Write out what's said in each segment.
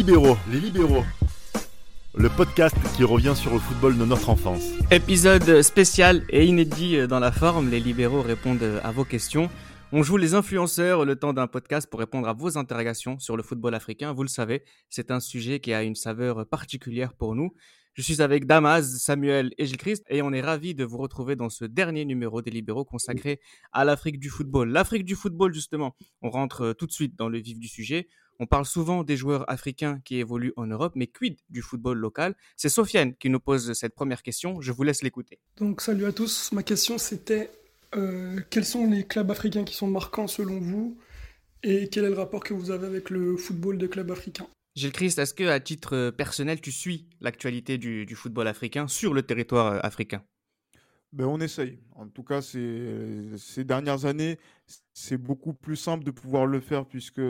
Libéraux, les libéraux. Le podcast qui revient sur le football de notre enfance. Épisode spécial et inédit dans la forme, les libéraux répondent à vos questions. On joue les influenceurs le temps d'un podcast pour répondre à vos interrogations sur le football africain. Vous le savez, c'est un sujet qui a une saveur particulière pour nous. Je suis avec Damas, Samuel et Gilles Christ et on est ravis de vous retrouver dans ce dernier numéro des libéraux consacré à l'Afrique du football. L'Afrique du football, justement, on rentre tout de suite dans le vif du sujet. On parle souvent des joueurs africains qui évoluent en Europe, mais quid du football local? C'est Sofiane qui nous pose cette première question. Je vous laisse l'écouter. Donc, salut à tous. Ma question, c'était euh, quels sont les clubs africains qui sont marquants selon vous? Et quel est le rapport que vous avez avec le football des clubs africains? Gilles Christ, est-ce que à titre euh, personnel, tu suis l'actualité du, football africain sur le territoire euh, africain? Ben, On essaye. En tout cas, ces dernières années, c'est beaucoup plus simple de pouvoir le faire puisque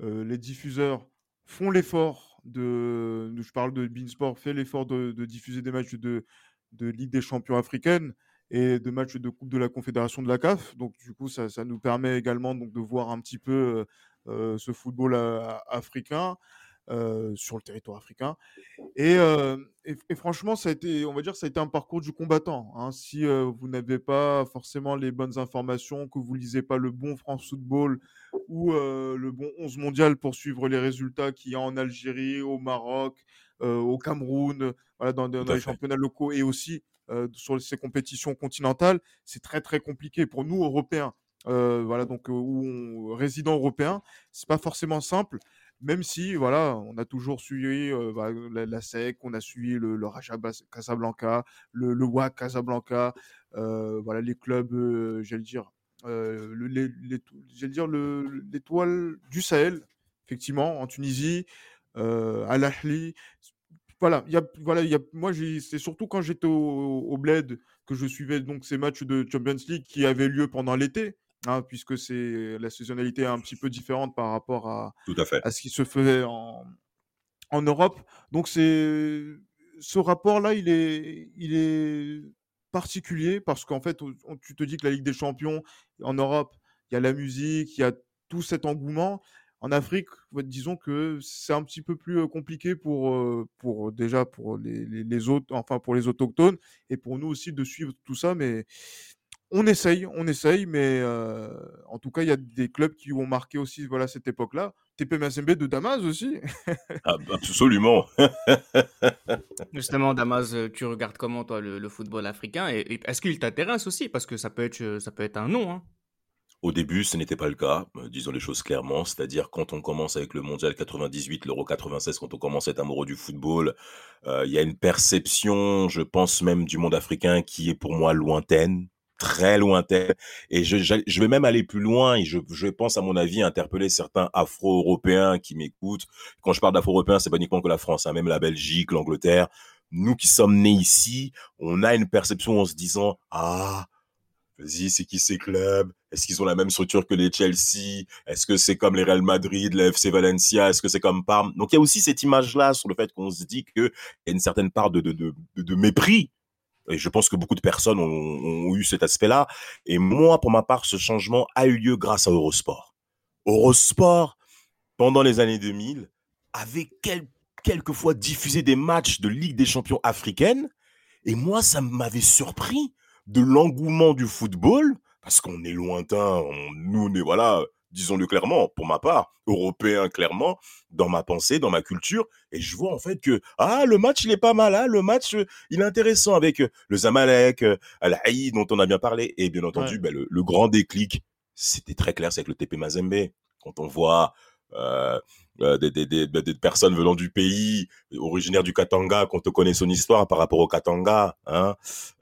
les diffuseurs font l'effort de, je parle de Beansport, fait l'effort de, diffuser des matchs de, de Ligue des champions africaine et de matchs de Coupe de la Confédération de la CAF. Donc, du coup, ça, nous permet également donc, de voir un petit peu ce football africain. Sur le territoire africain. Et, et, franchement, ça a été, on va dire, ça a été un parcours du combattant. Hein. Si vous n'avez pas forcément les bonnes informations, que vous lisez pas le bon France Football ou le bon 11 mondial pour suivre les résultats qu'il y a en Algérie, au Maroc, au Cameroun, voilà, dans, dans les championnats locaux et aussi euh, sur ces compétitions continentales, c'est très très compliqué pour nous Européens. Euh, voilà, donc euh, ou résidents européens, c'est pas forcément simple même si voilà, on a toujours suivi bah, la, SEC, on a suivi le, le Raja Casablanca, le, le WAC Casablanca, voilà les clubs, j'allais dire, le, les, dire l'étoile du Sahel, effectivement, en Tunisie, Al Ahly, voilà, voilà, moi, c'est surtout quand j'étais au, Bled que je suivais donc ces matchs de Champions League qui avaient lieu pendant l'été, hein, puisque c'est la saisonnalité est un petit peu différente par rapport à, Tout à, fait. à ce qui se faisait en, en Europe. Donc, c'est ce rapport-là, il est, il est particulier parce qu'en fait, tu te dis que la Ligue des Champions en Europe, il y a la musique, il y a tout cet engouement. En Afrique, disons que c'est un petit peu plus compliqué pour, pour déjà pour les, les, autres, enfin pour les autochtones et pour nous aussi de suivre tout ça. Mais on essaye, on essaye, mais en tout cas, il y a des clubs qui ont marqué aussi voilà, cette époque-là. TP Mazembe de Damas aussi. Ah, absolument. Justement, Damas, tu regardes comment toi le, football africain et, est-ce qu'il t'intéresse aussi? Parce que ça peut être, ça peut être un nom. Hein. Au début, ce n'était pas le cas, disons les choses clairement. C'est-à-dire, quand on commence avec le Mondial 98, l'Euro 96, quand on commence à être amoureux du football, euh, il y a une perception, je pense même du monde africain, qui est pour moi lointaine, très lointaine. Et je, je, vais même aller plus loin et je, je pense, à mon avis, interpeller certains Afro-Européens qui m'écoutent. Quand je parle d'Afro-Européens, c'est pas uniquement que la France, hein, même la Belgique, l'Angleterre. Nous qui sommes nés ici, on a une perception en se disant, ah, Vas-y, c'est qui ces clubs? Est-ce qu'ils ont la même structure que les Chelsea? Est-ce que c'est comme les Real Madrid, le FC Valencia? Est-ce que c'est comme Parme? Donc il y a aussi cette image-là sur le fait qu'on se dit qu'il y a une certaine part de, de, de, de, mépris. Et je pense que beaucoup de personnes ont, eu cet aspect-là. Et moi, pour ma part, ce changement a eu lieu grâce à Eurosport. Eurosport, pendant les années 2000, avait quel, quelquefois diffusé des matchs de Ligue des champions africaine. Et moi, ça m'avait surpris de l'engouement du football, parce qu'on est lointain, nous, on est, voilà, disons-le clairement, pour ma part, européen clairement, dans ma pensée, dans ma culture, et je vois en fait que, ah, le match, il est pas mal, hein, le match, il est intéressant avec euh, le Zamalek, euh, Al-Haï, dont on a bien parlé, et bien entendu, ben, le, le, grand déclic, c'était très clair, c'est avec le TP Mazembe, quand on voit euh, euh, des, des, des, des, personnes venant du pays, originaires du Katanga, qu'on te connaît son histoire par rapport au Katanga, hein,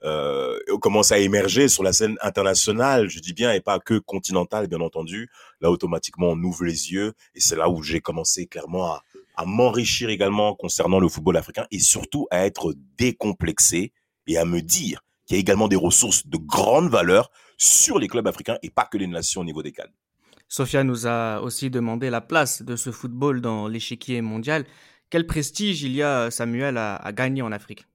euh, commence à émerger sur la scène internationale, je dis bien, et pas que continentale, bien entendu. Là, automatiquement, on ouvre les yeux, et c'est là où j'ai commencé clairement à, à m'enrichir également concernant le football africain, et surtout à être décomplexé et à me dire qu'il y a également des ressources de grande valeur sur les clubs africains et pas que les nations au niveau des cannes. Sofia nous a aussi demandé la place de ce football dans l'échiquier mondial. Quel prestige il y a, Samuel, à, gagner en Afrique?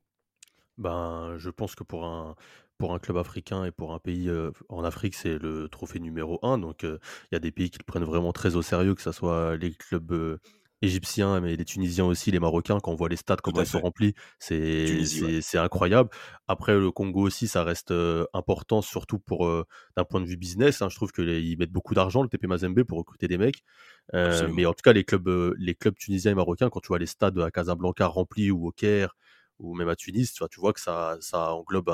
Ben, Je pense que pour un, pour un club africain et pour un pays euh, en Afrique, c'est le trophée numéro un. Donc, euh, il y a des pays qui le prennent vraiment très au sérieux, que ce soit les clubs euh, égyptiens, mais les Tunisiens aussi, les Marocains, quand on voit les stades, comment ils sont remplis, c'est incroyable. Après, le Congo aussi, ça reste important, surtout pour d'un point de vue business. Hein. Je trouve qu'ils mettent beaucoup d'argent, le TP Mazembe, pour recruter des mecs. mais en tout cas, les clubs, les clubs tunisiens et marocains, quand tu vois les stades à Casablanca remplis ou au Caire, ou même à Tunis, tu vois, tu vois que ça, ça englobe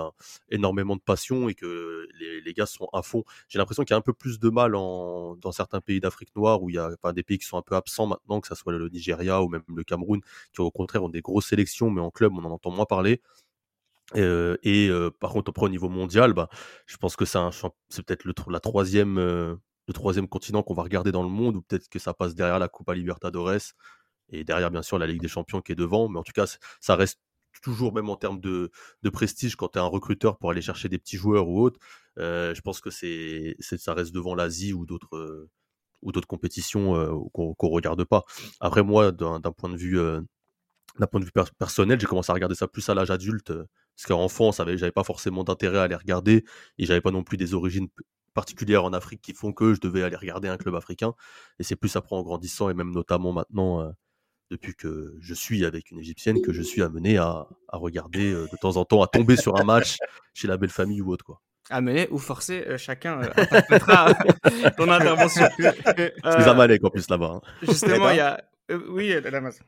énormément de passion et que les, les gars sont à fond. J'ai l'impression qu'il y a un peu plus de mal en, dans certains pays d'Afrique noire où il y a enfin, des pays qui sont un peu absents maintenant, que ce soit le Nigeria ou même le Cameroun, qui au contraire ont des grosses sélections, mais en club on en entend moins parler. Euh, et euh, par contre, au niveau mondial, bah, je pense que c'est, c'est peut-être le, la troisième, euh, le troisième continent qu'on va regarder dans le monde, ou peut-être que ça passe derrière la Copa Libertadores et derrière bien sûr la Ligue des Champions qui est devant. Mais en tout cas, ça reste toujours, même en termes de, prestige, quand tu es un recruteur pour aller chercher des petits joueurs ou autres, euh, je pense que c'est, ça reste devant l'Asie ou d'autres, euh, ou d'autres compétitions euh, qu'on ne regarde pas. Après, moi, d'un, point de vue, d'un point de vue personnel, j'ai commencé à regarder ça plus à l'âge adulte, parce qu'enfant, j'avais pas forcément d'intérêt à les regarder, et j'avais pas non plus des origines particulières en Afrique qui font que je devais aller regarder un club africain. Et c'est plus après en grandissant, et même notamment maintenant depuis que je suis avec une Égyptienne, que je suis amené à, à regarder euh, de temps en temps, à tomber sur un match chez la belle famille ou autre. Quoi. Amener ou forcer, euh, chacun euh, ton intervention. C'est Zamalek en plus là-bas. Hein. Justement, il y a. oui, Damas.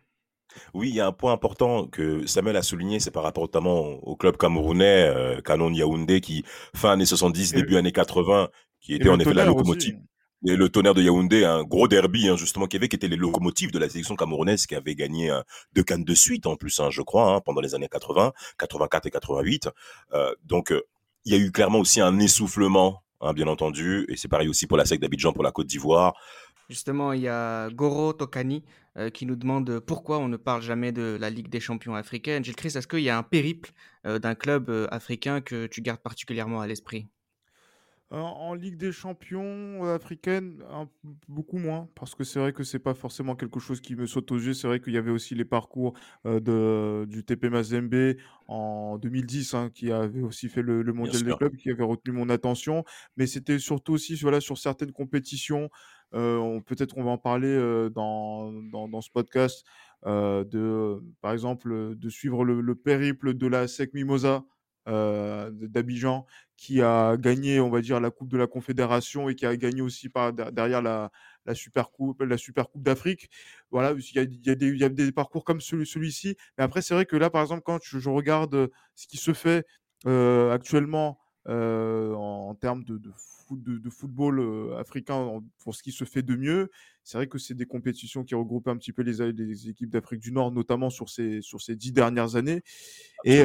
Oui, il y a un point important que Samuel a souligné, c'est par rapport notamment au club camerounais, Canon Yaoundé, qui fin années 70, début années 80, qui était en effet la locomotive. Et le tonnerre de Yaoundé, un gros derby hein, justement qui avait, qui était les locomotives de la sélection camerounaise, qui avait gagné deux cannes de suite en plus, hein, je crois, hein, pendant les années 80, 84 et 88. Euh, donc euh, il y a eu clairement aussi un essoufflement, bien entendu, et c'est pareil aussi pour la SEC d'Abidjan, pour la Côte d'Ivoire. Justement, il y a Goro Tokani euh, qui nous demande pourquoi on ne parle jamais de la Ligue des champions africaine. Gilles Chris, est-ce qu'il y a un périple d'un club africain que tu gardes particulièrement à l'esprit? En, Ligue des Champions euh, africaine, beaucoup moins, parce que c'est vrai que c'est pas forcément quelque chose qui me saute aux yeux. C'est vrai qu'il y avait aussi les parcours euh, de, du TP Mazembe en 2010, hein, qui avait aussi fait le, mondial des clubs, qui avait retenu mon attention. Mais c'était surtout aussi voilà, sur certaines compétitions. Euh, peut-être on va en parler dans, dans, ce podcast. de, par exemple, de suivre le, le périple de la SEC Mimosa euh, d'Abidjan qui a gagné, on va dire, la Coupe de la Confédération et qui a gagné aussi par, derrière la, Super Coupe, la Super Coupe d'Afrique. Voilà, il y, a, des, parcours comme celui, celui-ci. Mais après, c'est vrai que là, par exemple, quand je, regarde ce qui se fait euh, actuellement euh, en, termes de, de, football africain pour ce qui se fait de mieux, c'est vrai que c'est des compétitions qui regroupent un petit peu les, les équipes d'Afrique du Nord, notamment sur ces, sur ces dix dernières années, et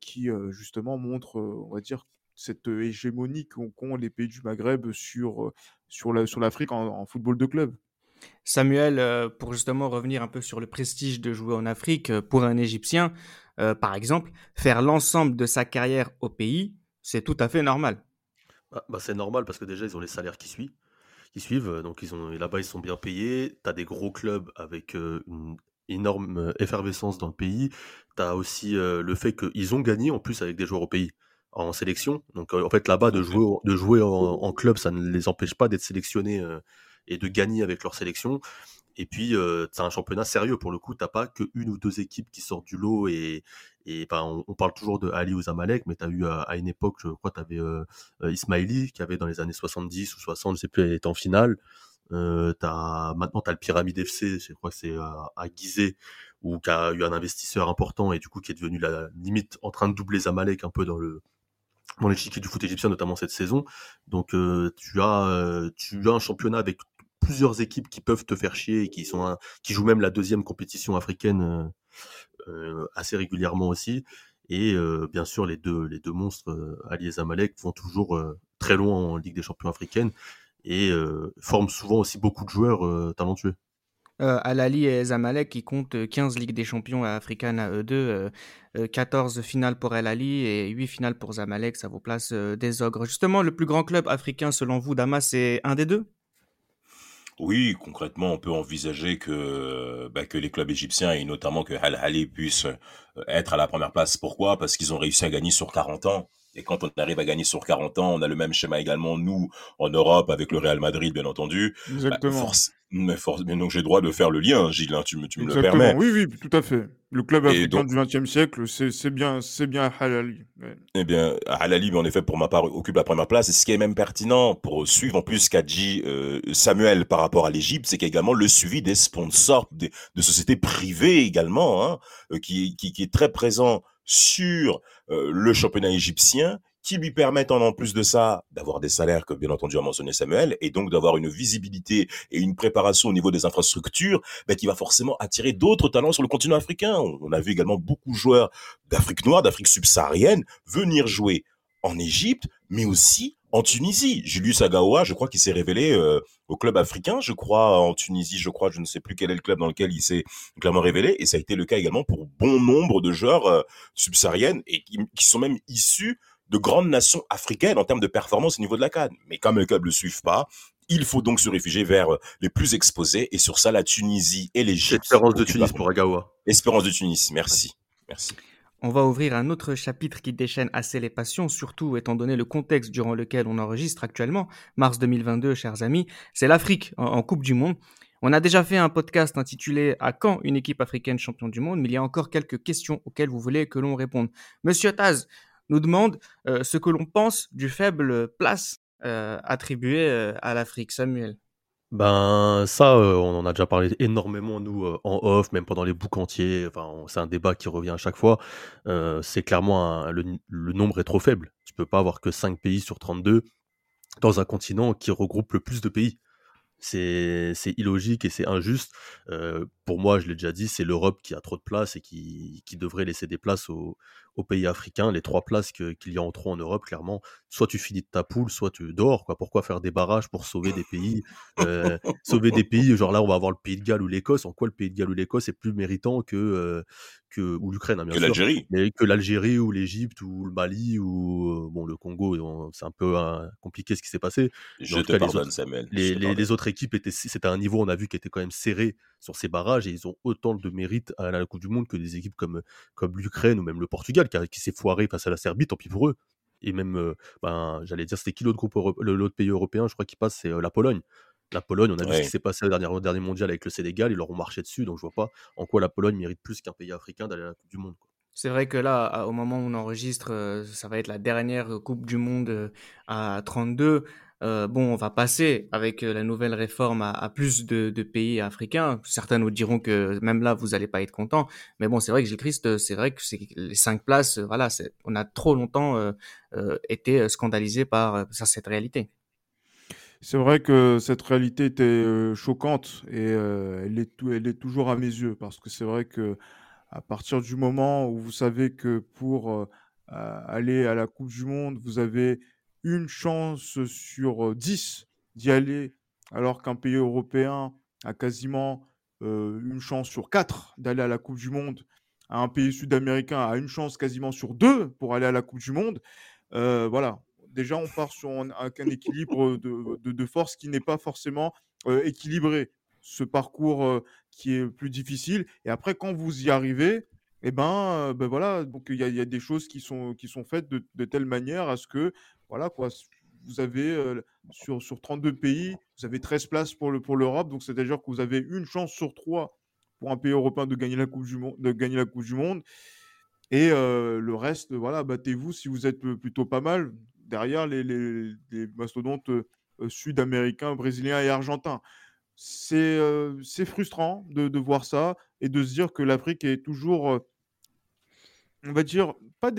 qui justement montrent, on va dire, cette hégémonie qu'ont les pays du Maghreb sur, sur l'Afrique sur en, football de club. Samuel, pour justement revenir un peu sur le prestige de jouer en Afrique, pour un Égyptien, par exemple, faire l'ensemble de sa carrière au pays, c'est tout à fait normal. Bah, bah, c'est normal parce que déjà, ils ont les salaires qui suivent qui suivent. Euh, donc ils ont là-bas ils sont bien payés. Tu as des gros clubs avec euh, une énorme euh, effervescence dans le pays. Tu as aussi le fait qu'ils ont gagné en plus avec des joueurs au pays en sélection. Donc en fait là-bas de jouer de jouer en, club, ça ne les empêche pas d'être sélectionnés et de gagner avec leur sélection. Et puis, euh, c'est un championnat sérieux pour le coup. T'as pas que une ou deux équipes qui sortent du lot et, et ben, on, parle toujours de Ali ou Zamalek, mais tu as eu à, une époque, je crois, tu avais euh, Ismaili qui avait dans les années 70 ou 60, je sais plus, elle était en finale. Euh, as, maintenant, tu as le Pyramide FC, je crois que c'est à, à Gizeh, où qui a eu un investisseur important et du coup qui est devenu la limite en train de doubler Zamalek un peu dans le dans l'échiquier du foot égyptien, notamment cette saison. Donc euh, tu as euh, tu as un championnat avec plusieurs équipes qui peuvent te faire chier et qui sont qui jouent même la deuxième compétition africaine euh, euh, assez régulièrement aussi. Et euh, bien sûr, les deux les deux monstres Ali et Zamalek vont toujours très loin en Ligue des Champions africaine et forment souvent aussi beaucoup de joueurs talentueux. Euh, Al-Ali et Zamalek qui comptent 15 Ligues des Champions africaines à eux deux, 14 finales pour Al-Ali et 8 finales pour Zamalek, ça vous place des ogres. Justement, le plus grand club africain selon vous, Damas, c'est un des deux? Oui, concrètement, on peut envisager que, bah, que les clubs égyptiens et notamment que Al Ahly puissent euh, être à la première place. Pourquoi? Parce qu'ils ont réussi à gagner sur 40 ans. Et quand on arrive à gagner sur 40 ans, on a le même schéma également, nous, en Europe, avec le Real Madrid, bien entendu. Bah, Exactement. Mais, mais donc j'ai le droit de faire le lien, Gilles, hein, tu me, tu me le permets. Oui, oui, tout à fait. Le club africain du XXe siècle, c'est bien, c'est bien Halali. Eh bien, Halali, en effet, pour ma part, occupe la première place. Et ce qui est même pertinent pour suivre en plus qu'a dit euh, Samuel par rapport à l'Égypte, c'est qu'également le suivi des sponsors des, de sociétés privées également, hein, euh, qui, qui, qui, est très présent sur le championnat égyptien qui lui permettent en, plus de ça d'avoir des salaires que bien entendu a mentionné Samuel et donc d'avoir une visibilité et une préparation au niveau des infrastructures ben, qui va forcément attirer d'autres talents sur le continent africain. On a vu également beaucoup de joueurs d'Afrique noire, d'Afrique subsaharienne venir jouer en Égypte, mais aussi en Tunisie. Julius Agaoua, je crois qu'il s'est révélé euh, au club africain, je crois, en Tunisie, je crois, je ne sais plus quel est le club dans lequel il s'est clairement révélé, et ça a été le cas également pour bon nombre de joueurs euh, subsahariennes et qui, qui, sont même issus de grandes nations africaines en termes de performance au niveau de la Cannes. Mais comme les clubs ne le suivent pas, il faut donc se réfugier vers euh, les plus exposés. Et sur ça, la Tunisie et l'Égypte. Espérance de Tunis pour Agawa. Espérance de Tunis, merci. Merci. On va ouvrir un autre chapitre qui déchaîne assez les passions, surtout étant donné le contexte durant lequel on enregistre actuellement, mars 2022, chers amis, c'est l'Afrique en, Coupe du Monde. On a déjà fait un podcast intitulé À quand une équipe africaine champion du monde, mais il y a encore quelques questions auxquelles vous voulez que l'on réponde. Monsieur Taz, nous demande euh, ce que l'on pense du faible place euh, attribuée euh, à l'Afrique. Samuel. Ben ça, on en a déjà parlé énormément nous en off, même pendant les boucs entiers. Enfin, c'est un débat qui revient à chaque fois. c'est clairement le, nombre est trop faible. Tu peux pas avoir que 5 pays sur 32 dans un continent qui regroupe le plus de pays. C'est illogique et c'est injuste. Pour moi, je l'ai déjà dit, c'est l'Europe qui a trop de place et qui, qui devrait laisser des places aux, aux pays africains, les trois places qu'il y a en trop en Europe, clairement, soit tu finis de ta poule, soit tu dors. Quoi. Pourquoi faire des barrages pour sauver des pays euh, Sauver des pays, genre là, on va avoir le pays de Galles ou l'Écosse. En quoi le pays de Galles ou l'Écosse est plus méritant que, euh, que ou l'Ukraine, hein, bien que l'Algérie. Mais que l'Algérie ou l'Égypte ou le Mali ou bon le Congo, c'est un peu hein, compliqué ce qui s'est passé. Je te pardonne, Samuel. Les, les, autres équipes étaient, c'était un niveau, on a vu, qui était quand même serré sur ces barrages et ils ont autant de mérite à la Coupe du Monde que des équipes comme, comme l'Ukraine ou même le Portugal qui, s'est foiré face à la Serbie, tant pis pour eux. Et même, euh, ben, j'allais dire, c'était qui l'autre groupe, l'autre pays européen, je crois qu'il passe, c'est euh, la Pologne. La Pologne, on a vu ce qui s'est passé au dernier, dernier mondial avec le Sénégal, ils leur ont marché dessus, donc je vois pas en quoi la Pologne mérite plus qu'un pays africain d'aller à la Coupe du Monde. C'est vrai que là, au moment où on enregistre, euh, ça va être la dernière Coupe du Monde à 32. Euh, bon, on va passer avec euh, la nouvelle réforme à, plus de, pays africains. Certains nous diront que même là, vous n'allez pas être content. Mais bon, c'est vrai que Gilles Christ, euh, c'est vrai que c'est les cinq places, voilà, on a trop longtemps été scandalisé par cette réalité. C'est vrai que cette réalité était choquante et elle, est elle est toujours à mes yeux parce que c'est vrai que à partir du moment où vous savez que pour aller à la Coupe du Monde, vous avez une chance sur 10 d'y aller, alors qu'un pays européen a quasiment une chance sur 4 d'aller à la Coupe du Monde. Un pays sud-américain a une chance quasiment sur 2 pour aller à la Coupe du Monde. voilà, déjà on part sur un, équilibre de, force qui n'est pas forcément équilibré. Ce parcours qui est plus difficile. Et après, quand vous y arrivez, eh ben, ben voilà, il y, a des choses qui sont, qui sont faites de, de, telle manière à ce que voilà quoi. Vous avez sur, sur 32 pays, vous avez 13 places pour, le, pour l'Europe, donc c'est-à-dire que vous avez une chance sur trois pour un pays européen de gagner la Coupe du Monde. De gagner la coupe du monde. Et le reste, voilà, battez-vous si vous êtes plutôt pas mal derrière les, les, mastodontes sud-américains, brésiliens et argentins. C'est, frustrant de, de, voir ça et de se dire que l'Afrique est toujours, on va dire, pas,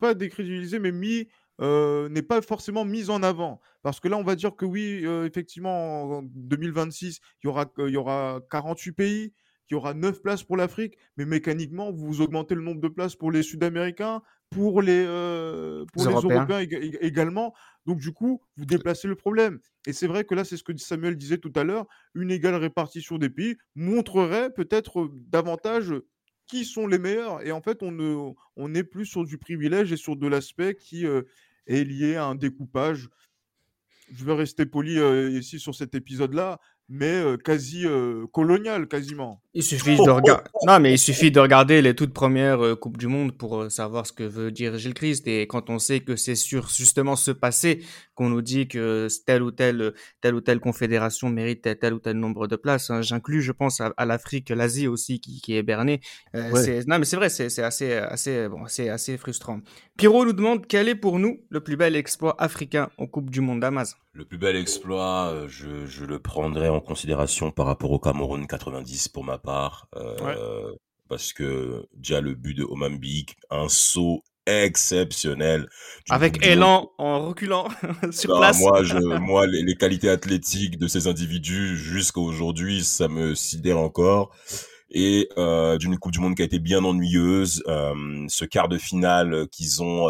pas décrédibilisée, mais mis n'est pas forcément mise en avant. Parce que là, on va dire que oui, effectivement, en 2026, il y aura, il y aura 48 pays, il y aura 9 places pour l'Afrique, mais mécaniquement, vous augmentez le nombre de places pour les Sud-Américains, pour les, pour les, Européens, également. Donc, du coup, vous déplacez le problème. Et c'est vrai que là, c'est ce que Samuel disait tout à l'heure, une égale répartition des pays montrerait peut-être davantage qui sont les meilleurs. Et en fait, on, ne, on est plus sur du privilège et sur de l'aspect qui est lié à un découpage. Je vais rester poli ici sur cet épisode-là, mais quasi colonial, quasiment. Il suffit de regarder. Non, mais il suffit de regarder les toutes premières euh, coupes du monde pour euh, savoir ce que veut dire Gilles Christ. Et quand on sait que c'est sur justement ce passé qu'on nous dit que telle ou telle telle ou telle confédération mérite tel, ou tel nombre de places. Hein. J'inclus, je pense, à, l'Afrique, l'Asie aussi qui, qui est bernée. Euh, non, mais c'est vrai, c'est assez assez bon, c'est assez frustrant. Pierrot nous demande quel est pour nous le plus bel exploit africain en Coupe du Monde d'Amaz. Le plus bel exploit, euh, je, je, le prendrai en considération par rapport au Cameroun 90 pour ma part. Euh, Parce que déjà le but de Omambik, un saut exceptionnel. Avec élan en reculant sur place. Moi, je, moi les, les, qualités athlétiques de ces individus jusqu'à aujourd'hui, ça me sidère encore. Et euh, d'une Coupe du Monde qui a été bien ennuyeuse, euh, ce quart de finale qu'ils ont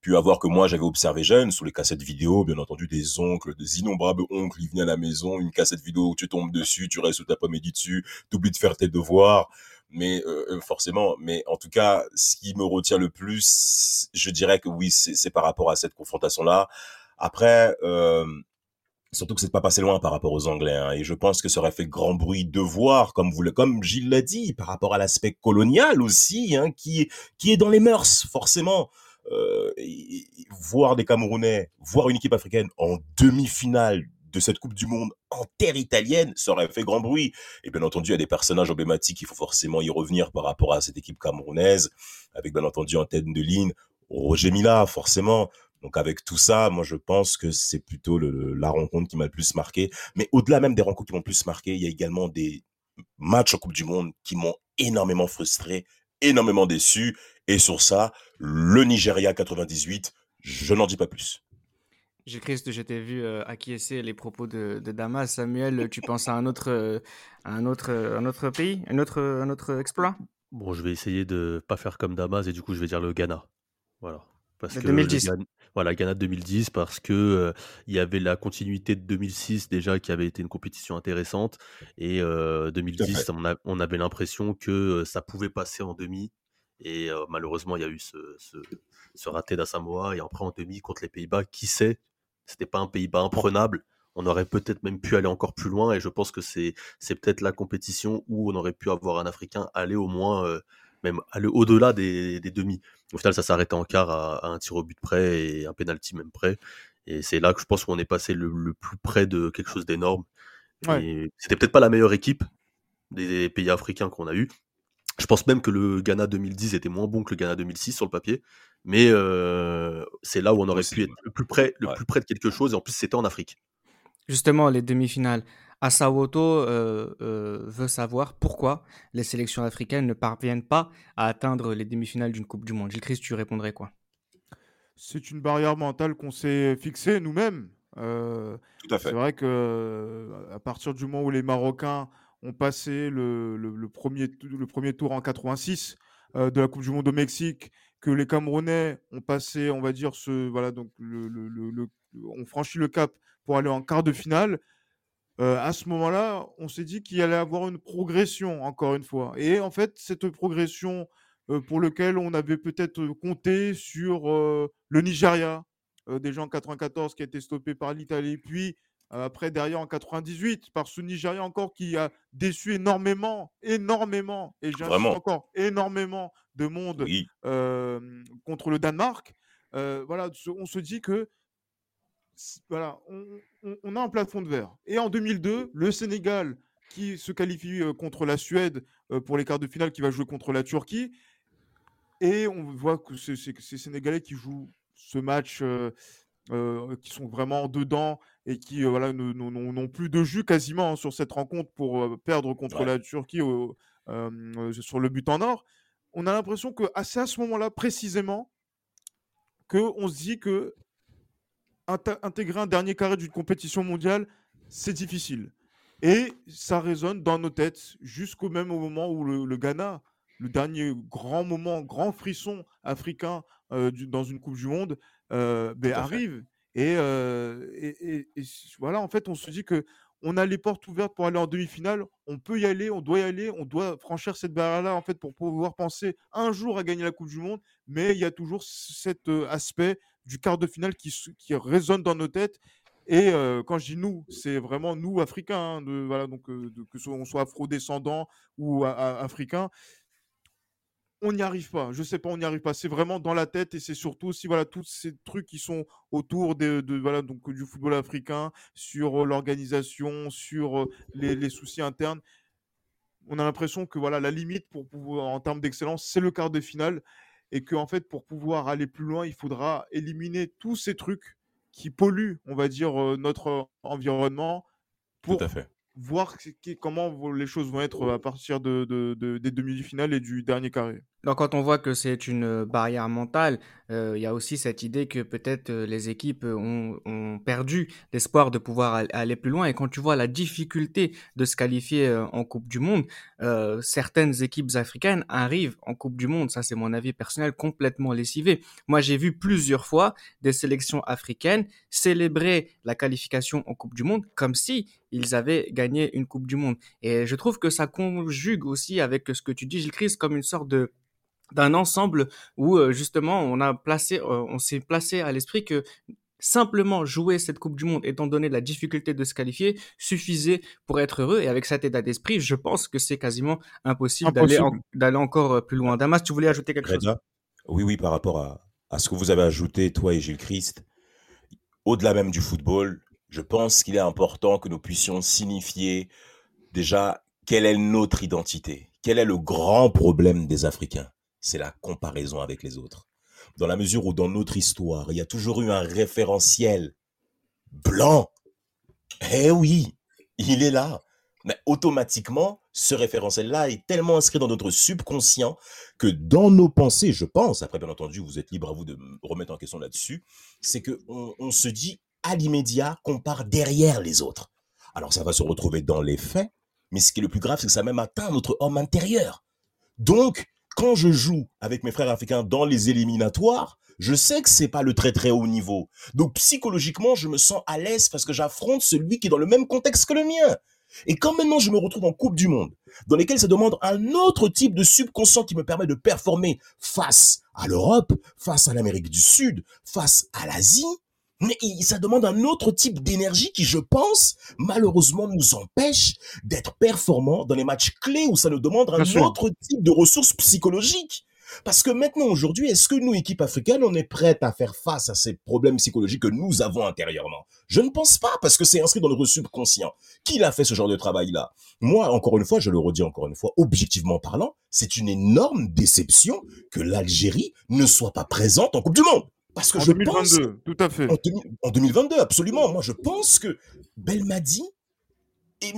pu avoir que moi j'avais observé jeune sous les cassettes vidéo, bien entendu des oncles, des innombrables oncles, ils venaient à la maison, une cassette vidéo, tu tombes dessus, tu restes tout après-midi dessus, t'oublies de faire tes devoirs, mais euh, euh, forcément, mais en tout cas, ce qui me retient le plus, je dirais que oui, c'est par rapport à cette confrontation-là. Après, euh, Surtout que c'est pas passé loin par rapport aux Anglais, hein, et je pense que ça aurait fait grand bruit de voir, comme vous comme Gilles l'a dit, par rapport à l'aspect colonial aussi, hein, qui qui est dans les mœurs forcément euh, voir des Camerounais, voir une équipe africaine en demi-finale de cette Coupe du Monde en terre italienne, ça aurait fait grand bruit. Et bien entendu, il y a des personnages emblématiques, il faut forcément y revenir par rapport à cette équipe camerounaise, avec bien entendu en tête de ligne Roger Mila, forcément. Donc avec tout ça, moi je pense que c'est plutôt la rencontre qui m'a le plus marqué. Mais au-delà même des rencontres qui m'ont le plus marqué, il y a également des matchs en Coupe du Monde qui m'ont énormément frustré, énormément déçu. Et sur ça, le Nigeria 98, je n'en dis pas plus. J'ai Christ, je t'ai vu euh, acquiescer les propos de, Damas. Samuel, tu penses à un autre, euh, un autre, un autre pays, un autre, un autre exploit? Bon, je vais essayer de pas faire comme Damas et du coup, je vais dire le Ghana. Voilà. Parce que 2010. Voilà, Ghana 2010 parce que euh, il y avait la continuité de 2006 déjà qui avait été une compétition intéressante et 2010 on, on, avait l'impression que ça pouvait passer en demi et malheureusement, il y a eu ce, ce, raté d'Asamoah. Et après, en demi, contre les Pays-Bas, qui sait? C'était pas un Pays-Bas imprenable. On aurait peut-être même pu aller encore plus loin. Et je pense que c'est, c'est peut-être la compétition où on aurait pu avoir un Africain aller au moins, même aller au-delà des, des, demi. Au final, ça arrêté en quart à, un tir au but près et un penalty même près. Et c'est là que je pense qu'on est passé le, plus près de quelque chose d'énorme. C'était peut-être pas la meilleure équipe des pays africains qu'on a eu, je pense même que le Ghana 2010 était moins bon que le Ghana 2006 sur le papier, mais euh, c'est là où on aurait pu être le plus près, le plus près de quelque chose, et en plus c'était en Afrique. Justement, les demi-finales. Asawoto euh, euh, veut savoir pourquoi les sélections africaines ne parviennent pas à atteindre les demi-finales d'une Coupe du Monde. Gilles Christ, tu répondrais quoi? C'est une barrière mentale qu'on s'est fixée nous-mêmes. Tout à fait. C'est vrai que à partir du moment où les Marocains ont passé le, le, premier, le premier tour en 86 euh, de la Coupe du Monde au Mexique, que les Camerounais ont passé, on va dire, ce, voilà, donc le, le ont franchi le cap pour aller en quart de finale. Euh, à ce moment-là, on s'est dit qu'il allait avoir une progression, encore une fois. Et en fait, cette progression euh, pour laquelle on avait peut-être compté sur le Nigeria, déjà en 94, qui a été stoppé par l'Italie, puis après, derrière, en 98, par ce Nigeria encore qui a déçu énormément, énormément, et j'insiste encore, énormément de monde contre le Danemark. voilà, on se dit que voilà, on, a un plafond de verre. Et en 2002, le Sénégal qui se qualifie contre la Suède pour les quarts de finale, qui va jouer contre la Turquie. Et on voit que c'est ces Sénégalais qui jouent ce match euh, qui sont vraiment dedans et qui euh, voilà n'ont plus de jus quasiment hein, sur cette rencontre pour euh, perdre contre la Turquie sur le but en or. On a l'impression que c'est à ce moment-là précisément que on se dit que intégrer un dernier carré d'une compétition mondiale, c'est difficile. Et ça résonne dans nos têtes jusqu'au même moment où le, Ghana, le dernier grand moment, grand frisson africain dans une Coupe du Monde, ben, arrive. Et, et, voilà, en fait, on se dit que on a les portes ouvertes pour aller en demi-finale. On peut y aller, on doit y aller, on doit franchir cette barrière-là en fait pour pouvoir penser un jour à gagner la Coupe du Monde. Mais il y a toujours cet aspect du quart de finale qui, résonne dans nos têtes. Et quand je dis nous, c'est vraiment nous, Africains, hein, de, voilà, donc, que soit, on soit afro-descendants ou africains on n'y arrive pas. Je sais pas, on n'y arrive pas. C'est vraiment dans la tête et c'est surtout aussi voilà tous ces trucs qui sont autour de, voilà donc du football africain, sur l'organisation, sur les, soucis internes. On a l'impression que voilà la limite pour pouvoir en termes d'excellence, c'est le quart de finale et que en fait pour pouvoir aller plus loin, il faudra éliminer tous ces trucs qui polluent, on va dire notre environnement pour Tout à fait voir comment les choses vont être à partir de, des demi-finales et du dernier carré. Donc quand on voit que c'est une barrière mentale, il y a aussi cette idée que peut-être les équipes ont, ont perdu l'espoir de pouvoir aller plus loin. Et quand tu vois la difficulté de se qualifier en Coupe du Monde, certaines équipes africaines arrivent en Coupe du Monde, ça c'est mon avis personnel, complètement lessivées. Moi j'ai vu plusieurs fois des sélections africaines célébrer la qualification en Coupe du Monde comme si ils avaient gagné une Coupe du Monde. Et je trouve que ça conjugue aussi avec ce que tu dis, Gilles Christ, comme une sorte de d'un ensemble où euh, justement on a placé, euh, on s'est placé à l'esprit que simplement jouer cette Coupe du Monde, étant donné la difficulté de se qualifier, suffisait pour être heureux. Et avec cet état d'esprit, je pense que c'est quasiment impossible, d'aller encore euh, plus loin. Damas, tu voulais ajouter quelque chose? Oui, oui, par rapport à, à ce que vous avez ajouté, toi et Gilles Christ, au-delà même du football, je pense qu'il est important que nous puissions signifier déjà quelle est notre identité, quel est le grand problème des Africains. C'est la comparaison avec les autres. Dans la mesure où dans notre histoire, il y a toujours eu un référentiel blanc. Eh oui, il est là. Mais automatiquement, ce référentiel-là est tellement inscrit dans notre subconscient que dans nos pensées, je pense, après bien entendu, vous êtes libre à vous de me remettre en question là-dessus, c'est que on se dit à l'immédiat qu'on part derrière les autres. Alors ça va se retrouver dans les faits, mais ce qui est le plus grave, c'est que ça même atteint notre homme intérieur. Donc, quand je joue avec mes frères africains dans les éliminatoires, je sais que c'est pas le très très haut niveau. Donc psychologiquement, je me sens à l'aise parce que j'affronte celui qui est dans le même contexte que le mien. Et quand maintenant je me retrouve en Coupe du Monde, dans lesquelles ça demande un autre type de subconscient qui me permet de performer face à l'Europe, face à l'Amérique du Sud, face à l'Asie, mais ça demande un autre type d'énergie qui, je pense, malheureusement nous empêche d'être performants dans les matchs clés où ça nous demande un autre type de ressources psychologiques. Parce que maintenant, aujourd'hui, est-ce que nous, équipe africaine, on est prête à faire face à ces problèmes psychologiques que nous avons intérieurement? Je ne pense pas, parce que c'est inscrit dans notre subconscient. Qui l'a fait ce genre de travail-là? Moi, encore une fois, je le redis encore une fois, objectivement parlant, c'est une énorme déception que l'Algérie ne soit pas présente en Coupe du Monde. Parce que en je 2022, pense, tout à fait. En, 2022, absolument. Moi, je pense que Belmadi et,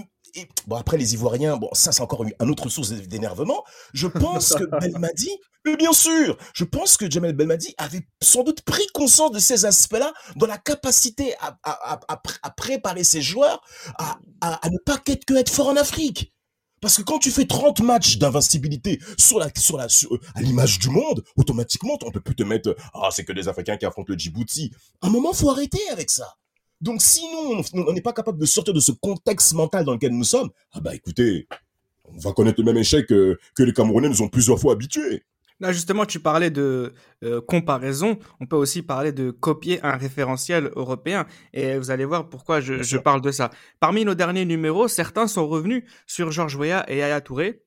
bon après les Ivoiriens, bon ça c'est encore une autre source d'énervement. Je pense que Belmadi, mais bien sûr, je pense que Jamel Belmadi avait sans doute pris conscience de ces aspects-là dans la capacité à, à, préparer ses joueurs à, ne pas qu'être que être fort en Afrique. Parce que quand tu fais 30 matchs d'invincibilité sur la, sur euh, à l'image du monde, automatiquement, on peut plus te mettre, ah, c'est que des Africains qui affrontent le Djibouti. À un moment, faut arrêter avec ça. Donc, sinon, on n'est pas capable de sortir de ce contexte mental dans lequel nous sommes, ah bah écoutez, on va connaître le même échec que les Camerounais nous ont plusieurs fois habitués. Là, justement, tu parlais de euh, comparaison. On peut aussi parler de copier un référentiel européen. Et vous allez voir pourquoi je, parle de ça. Parmi nos derniers numéros, certains sont revenus sur Georges Weah et Yaya Touré.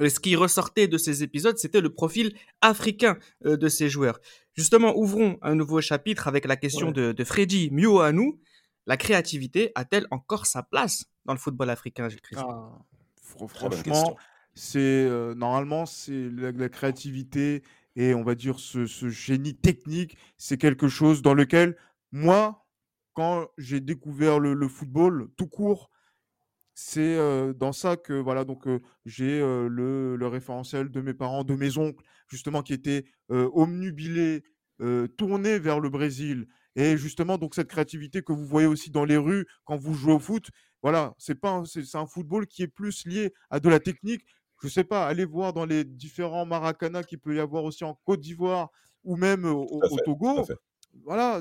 ce qui ressortait de ces épisodes, c'était le profil africain euh, de ces joueurs. Justement, ouvrons un nouveau chapitre avec la question de, de Freddy nous. La créativité a-t-elle encore sa place dans le football africain, Gilles ah, Franchement, c'est normalement c'est la, créativité et on va dire ce, génie technique, c'est quelque chose dans lequel moi, quand j'ai découvert le, football tout court, c'est dans ça que voilà donc j'ai le, le, référentiel de mes parents, de mes oncles justement qui étaient omnubilés, tournés vers le Brésil. Et justement, donc cette créativité que vous voyez aussi dans les rues quand vous jouez au foot, voilà, c'est pas c'est un football qui est plus lié à de la technique je sais pas, allez voir dans les différents Maracana qu'il peut y avoir aussi en Côte d'Ivoire ou même au, Togo. Voilà,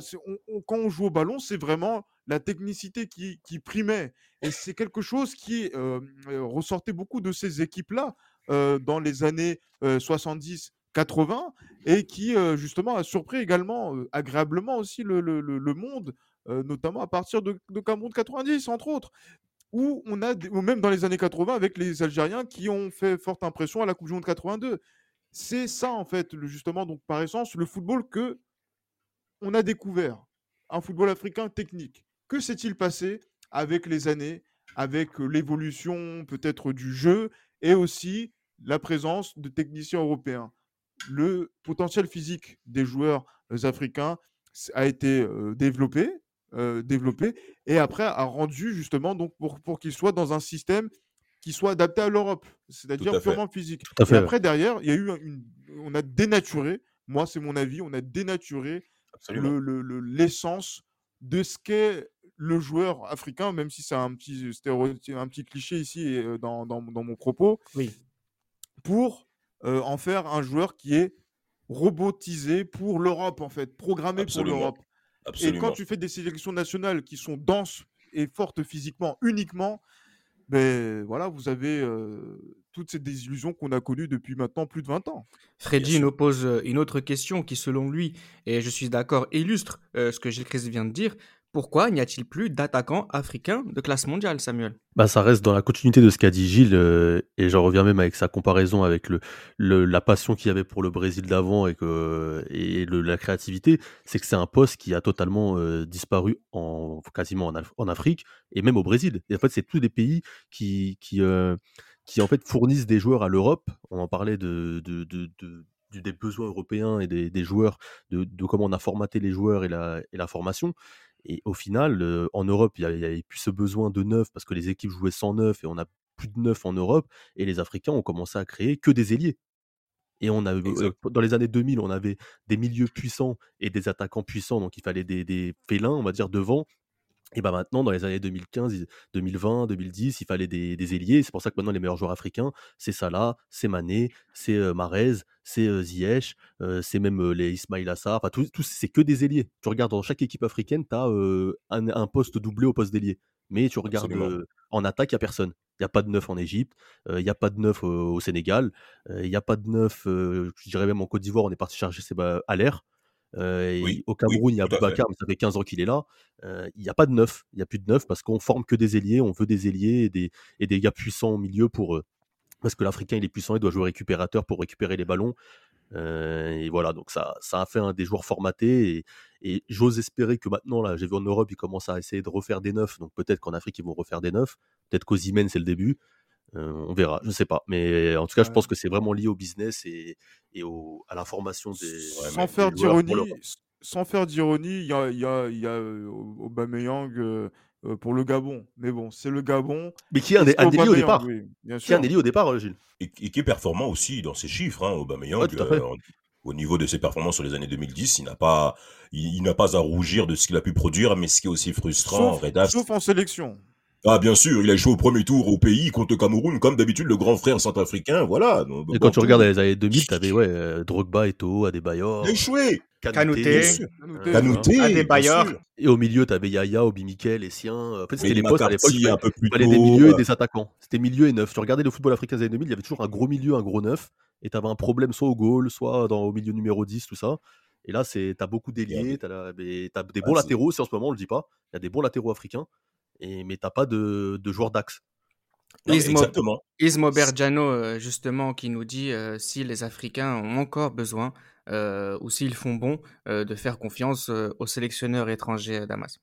quand on joue au ballon, c'est vraiment la technicité qui, primait. Et c'est quelque chose qui euh, ressortait beaucoup de ces équipes-là euh, dans les années 70, 80 et qui justement a surpris également agréablement aussi le, monde notamment à partir de, de Cameroun 90, entre autres où on a, ou même dans les années 80, avec les Algériens qui ont fait forte impression à la Coupe du Monde 82. C'est ça, en fait, justement, donc par essence, le football que on a découvert. Un football africain technique. Que s'est-il passé avec les années, avec l'évolution peut-être du jeu et aussi la présence de techniciens européens? Le potentiel physique des joueurs africains a été développé, développé et après a rendu justement donc pour, pour qu'il soit dans un système qui soit adapté à l'Europe, c'est-à-dire purement physique. Et après derrière, il y a eu une, on a dénaturé, moi c'est mon avis, on a dénaturé l'essence le, de ce qu'est le joueur africain, même si c'est un petit un petit cliché ici dans, dans, dans mon propos, oui. pour en faire un joueur qui est robotisé pour l'Europe en fait, programmé pour l'Europe. Et quand tu fais des sélections nationales qui sont denses et fortes physiquement uniquement, ben voilà, vous avez toutes ces désillusions qu'on a connues depuis maintenant plus de 20 ans. Freddy nous pose une autre question qui, selon lui, et je suis d'accord, illustre ce que Gilles Chris vient de dire. Pourquoi n'y a-t-il plus d'attaquants africains de classe mondiale, Samuel? Bah, Ça reste dans la continuité de ce qu'a dit Gilles, euh, et j'en reviens même avec sa comparaison avec le, la passion qu'il y avait pour le Brésil d'avant et, que, et la créativité, c'est que c'est un poste qui a totalement euh, disparu en, quasiment en, Afrique, et même au Brésil. En fait, c'est tous des pays qui, qui, euh, qui en fait fournissent des joueurs à l'Europe. On en parlait de, de, de, des besoins européens et des, joueurs, de, comment on a formaté les joueurs et la, et la formation. Et au final, en Europe, il n'y avait plus ce besoin de neuf parce que les équipes jouaient sans neuf et on a plus de neuf en Europe. Et les Africains ont commencé à créer que des ailiers. Et on a, dans les années 2000, on avait des milieux puissants et des attaquants puissants, donc il fallait des, des félins, on va dire, devant. Et ben maintenant, dans les années 2015, 2020, 2010, il fallait des, des ailiers. C'est pour ça que maintenant, les meilleurs joueurs africains, c'est Salah, c'est Mané, c'est euh, Marez, c'est euh, Ziyech, euh, c'est même les Ismail Assar. Enfin, tout, c'est que des ailiers. Tu regardes dans chaque équipe africaine, tu as un, un, poste doublé au poste d'ailier. Mais tu regardes en attaque, il n'y a personne. Il n'y a pas de neuf en Égypte, il n'y a pas de neuf au Sénégal, il n'y a pas de neuf, je dirais même en Côte d'Ivoire, on est parti charger à l'air. Euh, au Cameroun, il y a Boubacar, mais ça fait 15 ans qu'il est là. Euh, il n'y a pas de neuf. Il n'y a plus de neuf parce qu'on forme que des ailiers. On veut des ailiers et des, et des gars puissants au milieu pour. parce que l'Africain, il est puissant, il doit jouer récupérateur pour récupérer les ballons. Et voilà, donc ça, ça a fait un des joueurs formatés. Et, j'ose espérer que maintenant, là, j'ai vu en Europe, ils commencent à essayer de refaire des neufs. Donc peut-être qu'en Afrique, ils vont refaire des neufs. Peut-être qu'aux c'est le début. On verra, je ne sais pas. Mais en tout cas, je pense que c'est vraiment lié au business et, et au, à la formation des. sans, faire d'ironie, sans faire d'ironie, il y a, y a, y a Aubameyang pour le Gabon. Mais bon, c'est le Gabon. Mais qui est un, un délit au départ. qui est un délit au départ, Gilles? Et, qui est performant aussi dans ses chiffres, hein, Aubameyang. au niveau de ses performances sur les années 2010, il n'a pas, il, n'a pas à rougir de ce qu'il a pu produire, mais ce qui est aussi frustrant, sauf, sauf en sélection. Ah bien sûr, il a joué au premier tour au pays contre Cameroun, comme d'habitude le grand frère centrafricain, voilà. Et quand tu regardes les années 2000, t'avais ouais, euh, Drogba, Eto'o, Adebayor. Échoué Kanouté, Kanouté, Adebayor. Et au milieu, t'avais Yaya, Obi Mikel, Essien. En fait, c'était les postes à l'époque. Il fallait des milieux et des attaquants. C'était milieu et neuf. Tu regardais le football africain des années 2000, il y avait toujours un gros milieu, un gros neuf. Et t'avais un problème soit au goal, soit dans, au milieu numéro 10, tout ça. Et là, t'as beaucoup d'ailiers, t'as des bons latéraux, si en ce moment on le dit pas. Il y a des bons latéraux africains et, mais t'as pas de, de joueur d'axe. Ismo, exactement. Ismo Bergiano, euh, justement, qui nous dit euh, si les Africains ont encore besoin euh, ou s'ils font bon de faire confiance aux sélectionneurs étrangers Damas.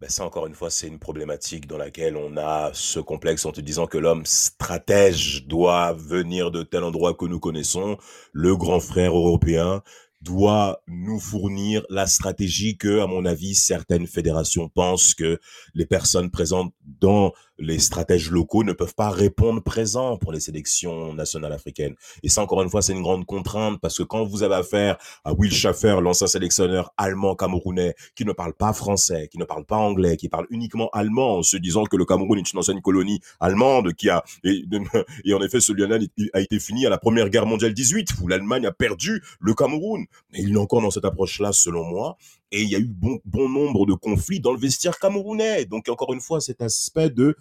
Ben ça, encore une fois, c'est une problématique dans laquelle on a ce complexe en te disant que l'homme stratège doit venir de tel endroit que nous connaissons, le grand frère européen, doit nous fournir la stratégie que, à mon avis, certaines fédérations pensent que les personnes présentes dans les stratèges locaux ne peuvent pas répondre présent pour les sélections nationales africaines. Et ça, encore une fois, c'est une grande contrainte parce que quand vous avez affaire à Will Schaffer, l'ancien sélectionneur allemand camerounais, qui ne parle pas français, qui ne parle pas anglais, qui parle uniquement allemand, en se disant que le Cameroun est une ancienne colonie allemande, qui a, et, et en effet, ce lien a été fini à la première guerre mondiale 18, où l'Allemagne a perdu le Cameroun. Mais il est encore dans cette approche-là, selon moi. Et il y a eu bon, bon nombre de conflits dans le vestiaire camerounais. Donc, encore une fois, cet aspect de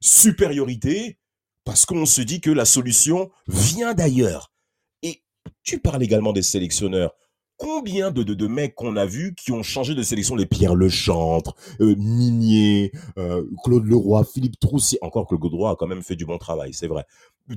supériorité parce qu'on se dit que la solution vient d'ailleurs. Et tu parles également des sélectionneurs. combien de, de, mecs qu'on a vus qui ont changé de sélection? Les Pierre Lechantre, euh, Minier, euh, Claude Leroy, Philippe Troussier, encore que le Leroy a quand même fait du bon travail, c'est vrai.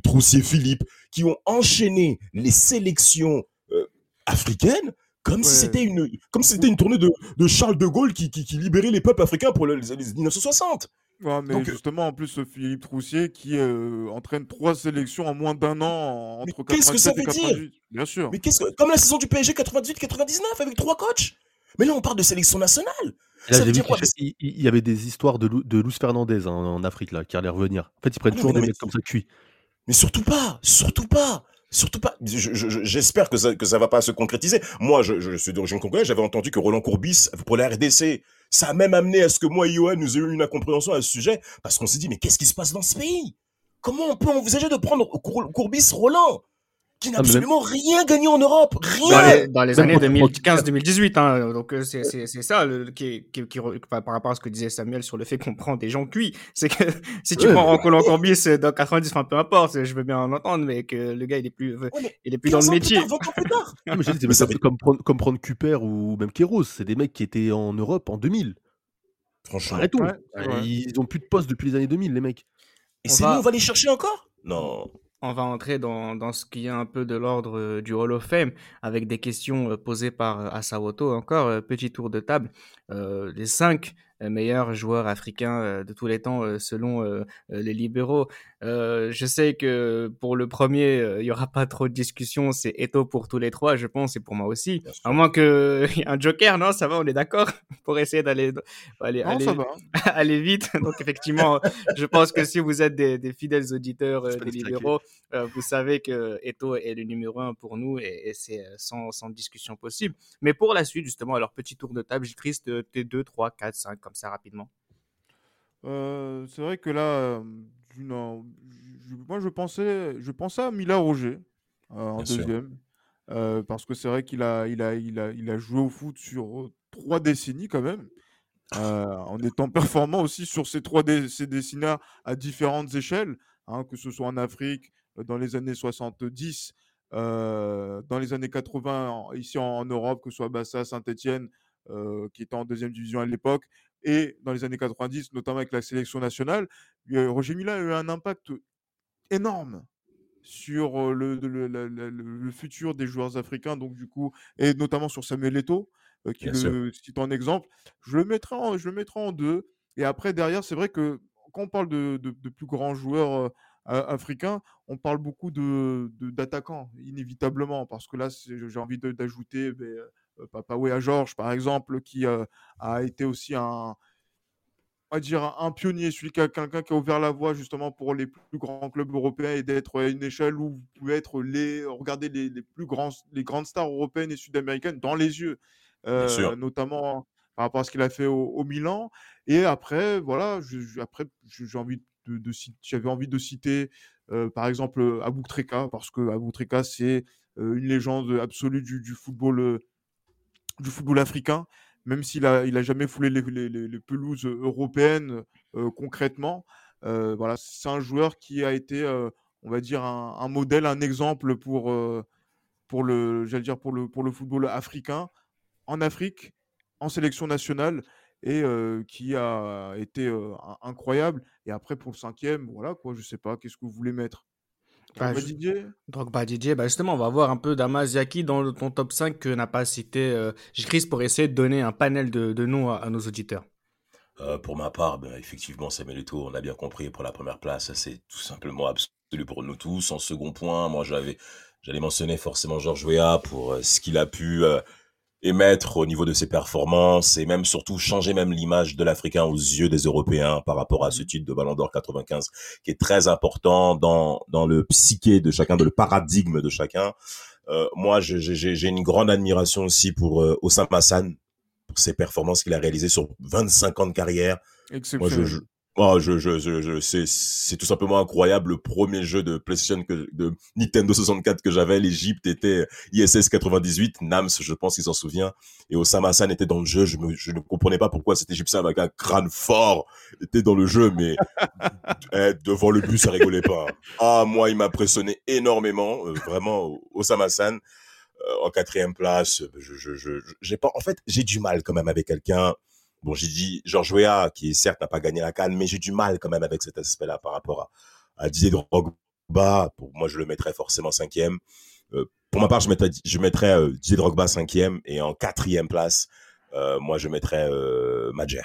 Troussier, Philippe, qui ont enchaîné les sélections euh, africaines comme si c'était une comme si c'était une tournée de, de, Charles de Gaulle qui, qui, qui, libérait les peuples africains pour les années 1960. Ouais, mais justement, en plus, Philippe Troussier qui euh, entraîne trois sélections en moins d'un an entre 97 et 98. Bien sûr. Mais qu'est-ce que, comme la saison du PSG 98-99 avec trois coachs. Mais là, on parle de sélection nationale. ça veut dire quoi il, y avait des histoires de, de Luis Fernandez hein, en, Afrique là, qui allaient revenir. En fait, ils prennent toujours des mecs comme ça cuits. Mais surtout pas, surtout pas. Surtout pas. J'espère que ça que ça va pas se concrétiser. Moi, je, suis d'origine congolaise. J'avais entendu que Roland Courbis pour la RDC, ça a même amené à ce que moi et Johan nous ayons une incompréhension à ce sujet parce qu'on s'est dit mais qu'est-ce qui se passe dans ce pays? Comment on peut envisager de prendre Courbis Roland? Qui n'a ah, absolument rien gagné en Europe, rien. Dans les, années 2015-2018, hein, donc euh, c'est ça qui, qui, qui, par rapport à ce que disait Samuel sur le fait qu'on prend des gens cuits, c'est que si tu prends Roland Corbis dans 90, enfin peu importe, je veux bien en entendre, mais que le gars il est plus, il est plus dans le métier. c'est un peu comme prendre, comme prendre Cuper ou même Kéros, c'est des mecs qui étaient en Europe en 2000. Franchement, Arrêtons. Ils ont plus de poste depuis les années 2000, les mecs. Et c'est nous, on va les chercher encore? Non on va entrer dans, dans, ce qui est un peu de l'ordre euh, du Hall of Fame avec des questions euh, posées par euh, Asawoto. Encore, petit tour de table. les cinq meilleur joueur africain euh, de tous les temps euh, selon euh, les libéraux. je sais que pour le premier, il y aura pas trop de discussion. C'est Eto pour tous les trois, je pense, et pour moi aussi. À moins que un joker, non, ça va, on est d'accord pour essayer d'aller aller, aller, aller, vite. Donc effectivement, je pense que si vous êtes des, des fidèles auditeurs des libéraux, vous savez que Eto est le numéro un pour nous et, c'est sans, sans discussion possible. Mais pour la suite, justement, alors petit tour de table, J-Christ, T2, 3, 4, 5, comme ça rapidement? Euh, C'est vrai que là, moi je pensais, je pensais à Mila Roger euh, en deuxième. Euh, parce que c'est vrai qu'il a, il a, il a, il a joué au foot sur trois décennies quand même. en étant performant aussi sur ces trois ces décennies à différentes échelles, hein, que ce soit en Afrique, dans les années 70, dans les années 80, ici en, Europe, que ce soit Bassa, Saint-Etienne, qui était en deuxième division à l'époque, et dans les années 90, notamment avec la sélection nationale, Roger Mila a eu un impact énorme sur le, le, futur des joueurs africains, donc du coup, et notamment sur Samuel Eto'o, qui le cite en exemple. Je le, mettrai en, je le mettrai en deux. Et après, derrière, c'est vrai que quand on parle de, de plus grands joueurs africains, on parle beaucoup d'attaquants, inévitablement, parce que là, j'ai envie d'ajouter euh, Papa à Georges, par exemple, qui euh, a été aussi un, on va dire un pionnier, celui qui a quelqu'un qui a ouvert la voie justement pour les plus grands clubs européens et d'être à une échelle où vous pouvez être les regarder les, les plus grands les grandes stars européennes et sud-américaines dans les yeux, euh, notamment par rapport à ce qu'il a fait au, Milan. Et après, voilà, après j'ai envie de, de j'avais envie de citer par exemple Abou Treka parce que Abou Treka c'est une légende absolue du, du football du football africain, même s'il a, jamais foulé les, pelouses européennes concrètement. Voilà, c'est un joueur qui a été, on va dire, un, modèle, un exemple pour, pour le, j'allais dire pour le, pour le football africain en Afrique, en sélection nationale et qui a été incroyable. Et après pour le cinquième, voilà quoi, je sais pas, qu'est-ce que vous voulez mettre? Bah, Drogba Didier Drogba Didier, bah justement, on va voir un peu Damas Yaki dans ton top 5 que n'a pas cité euh, Chris pour essayer de donner un panel de, de noms à, nos auditeurs. Euh, pour ma part, ben, effectivement, Samuel Eto'o, on a bien compris, pour la première place, c'est tout simplement absolu pour nous tous. En second point, moi, j'avais, j'allais mentionner forcément Georges Weah pour euh, ce qu'il a pu émettre au niveau de ses performances et même surtout changer même l'image de l'Africain aux yeux des Européens par rapport à ce titre de Ballon d'Or 95 qui est très important dans dans le psyché de chacun, dans le paradigme de chacun. Euh, moi, j'ai une grande admiration aussi pour euh, Osama Hassan pour ses performances qu'il a réalisées sur 25 ans de carrière. Moi, je, Oh, je, je, je, c'est tout simplement incroyable. Le premier jeu de PlayStation que, de Nintendo 64 que j'avais, l'Egypte était ISS 98. Nams, je pense qu'il s'en souvient. Et Osama Hassan était dans le jeu. Je, me, je ne comprenais pas pourquoi cet Égyptien avec un crâne fort était dans le jeu, mais eh, devant le but, ça rigolait pas. Ah, moi, il m'a impressionné énormément. Euh, vraiment, Osama Hassan. en quatrième place, je, je, j'ai pas, en fait, j'ai du mal quand même avec quelqu'un. Bon, j'ai dit Georges Weah, qui certes n'a pas gagné la canne, mais j'ai du mal quand même avec cet aspect-là par rapport à, Didier Drogba. Pour moi, je le mettrais forcément cinquième. Euh, pour ma part, je mettrais, euh, Didier Drogba cinquième et en quatrième place, euh, moi, je mettrais Madjer.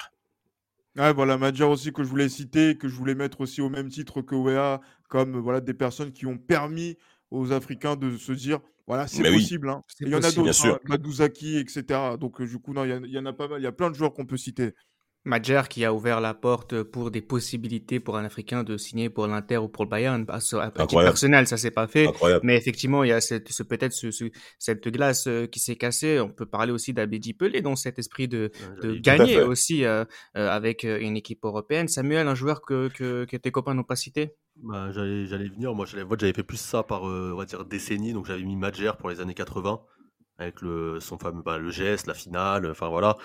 Ouais, voilà, Madjer aussi que je voulais citer, que je voulais mettre aussi au même titre que Wea, comme voilà des personnes qui ont permis aux Africains de se dire voilà, c'est possible. Hein. Il y en a d'autres, hein, Madouzaki, etc. Donc, du coup, non, il y, en a pas mal. Il y a plein de joueurs qu'on peut citer. Madjer qui a ouvert la porte pour des possibilités pour un Africain de signer pour l'Inter ou pour le Bayern. À, titre personnel, ça s'est pas fait. Mais effectivement, il y a cette, ce, peut-être ce, cette glace euh, qui s'est cassée. On peut parler aussi d'Abedi Pelé dans cet esprit de, de gagner aussi euh, euh, avec une équipe européenne. Samuel, un joueur que, que, que tes copains n'ont pas cité? Bah, J'allais venir. Moi, j'avais fait plus ça par on va dire décennie. Donc j'avais mis Madjer pour les années 80 avec le, son fameux bah, le geste, la finale, enfin voilà,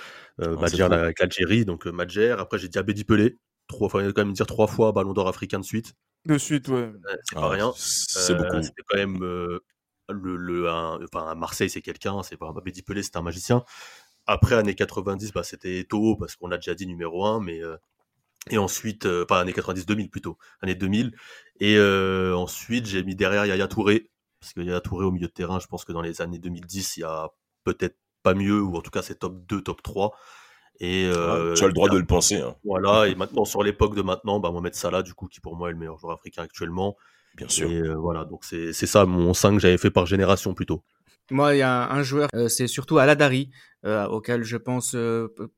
euh, Madjer avec l'Algérie, donc euh, Madjer. Après, j'ai dit Abedi Pelé, trois fois, quand même dire trois fois Ballon d'Or africain de suite. De suite, ouais. c'est pas ah, rien. C'est beaucoup. Euh, c'était quand même euh, le, le enfin à Marseille, c'est quelqu'un. C'est pas Abedi Pelé, c'est un magicien. Après années 90, bah, c'était Toho parce qu'on a déjà dit numéro 1, mais et ensuite, enfin années 90-2000 plutôt, année 2000. Et ensuite, j'ai mis derrière Yaya Touré parce qu'il y a Touré au milieu de terrain, je pense que dans les années 2010, il y a peut-être pas mieux, ou en tout cas c'est top 2, top 3. Et, euh, tu as le droit de le penser. Hein. Voilà, et maintenant sur l'époque de maintenant, bah, Mohamed Salah, du coup, qui pour moi est le meilleur joueur africain actuellement. Bien sûr. Et euh, voilà, donc c'est ça mon 5 que j'avais fait par génération plutôt. Moi, il y a un joueur, euh, c'est surtout Aladari, euh, auquel je pense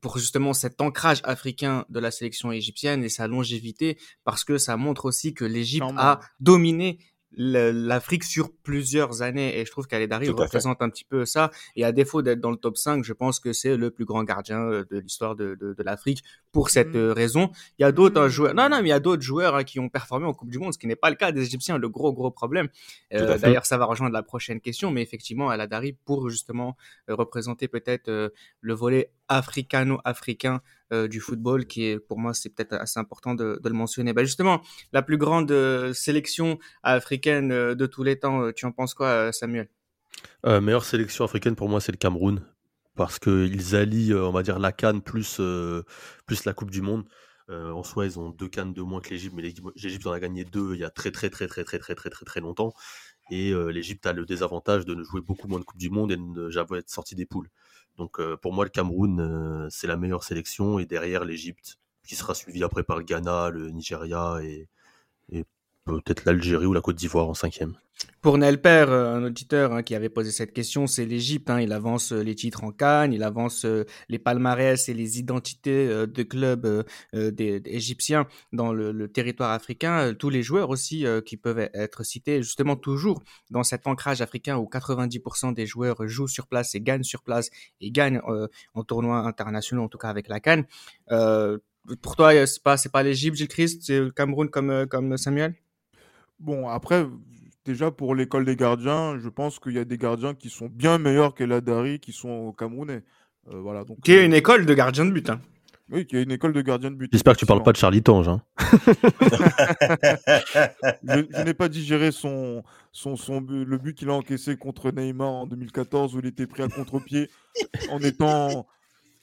pour justement cet ancrage africain de la sélection égyptienne et sa longévité, parce que ça montre aussi que l'Égypte a dominé l'Afrique sur plusieurs années. Et je trouve qu'Aledari représente un petit peu ça. Et à défaut d'être dans le top 5 je pense que c'est le plus grand gardien euh, de l'histoire de, de, de l'Afrique pour cette mmh. euh, raison. Il y a d'autres hein, mmh. joueurs non non mais il y a d'autres joueurs hein, qui ont performé en Coupe du Monde ce qui n'est pas le cas des Égyptiens le gros gros problème. Euh, d'ailleurs ça va rejoindre la prochaine question mais effectivement Aladari pour justement représenter peut-être le volet africano-africain du football, qui est pour moi c'est peut-être assez important de, le mentionner. Bah justement, la plus grande euh, sélection africaine euh, de tous les temps, tu en penses quoi, Samuel? Meilleure sélection africaine pour moi, c'est le Cameroun, parce qu'ils allient, on va dire, la Cannes plus, plus la Coupe du Monde. en soi, ils ont deux cannes de moins que l'Égypte, mais l'Égypte en a gagné deux il y a très très très très très très très très très longtemps. Et l'Égypte a le désavantage de ne jouer beaucoup moins de Coupe du Monde et de ne jamais être sorti des poules. Donc euh, pour moi, le Cameroun, euh, c'est la meilleure sélection. Et derrière, l'Égypte, qui sera suivi après par le Ghana, le Nigeria et peut-être l'Algérie ou la Côte d'Ivoire en cinquième. Pour Nelper, euh, un auditeur hein, qui avait posé cette question, c'est l'Égypte. Hein, il avance euh, les titres en Cannes, il avance euh, les palmarès et les identités de clubs des, égyptiens dans le, territoire africain. Tous les joueurs aussi qui peuvent être cités, justement toujours dans cet ancrage africain où 90% des joueurs jouent sur place et gagnent sur place et gagnent en tournois internationaux, en tout cas avec la Cannes. pour toi, c'est pas pas l'Égypte, Gilles Christ, c'est le Cameroun comme comme Samuel? Bon, après, déjà pour l'école des gardiens, je pense qu'il y a des gardiens qui sont bien meilleurs que Dari, qui sont au Camerounais. Euh, voilà, donc, qui est une école de gardien de but. Hein. Oui, qui est une école de gardien de but. J'espère que tu parles pas de Charlie Tange. Hein. je, n'ai pas digéré son, son, son, le but qu'il a encaissé contre Neymar en 2014 où il était pris à contre-pied en étant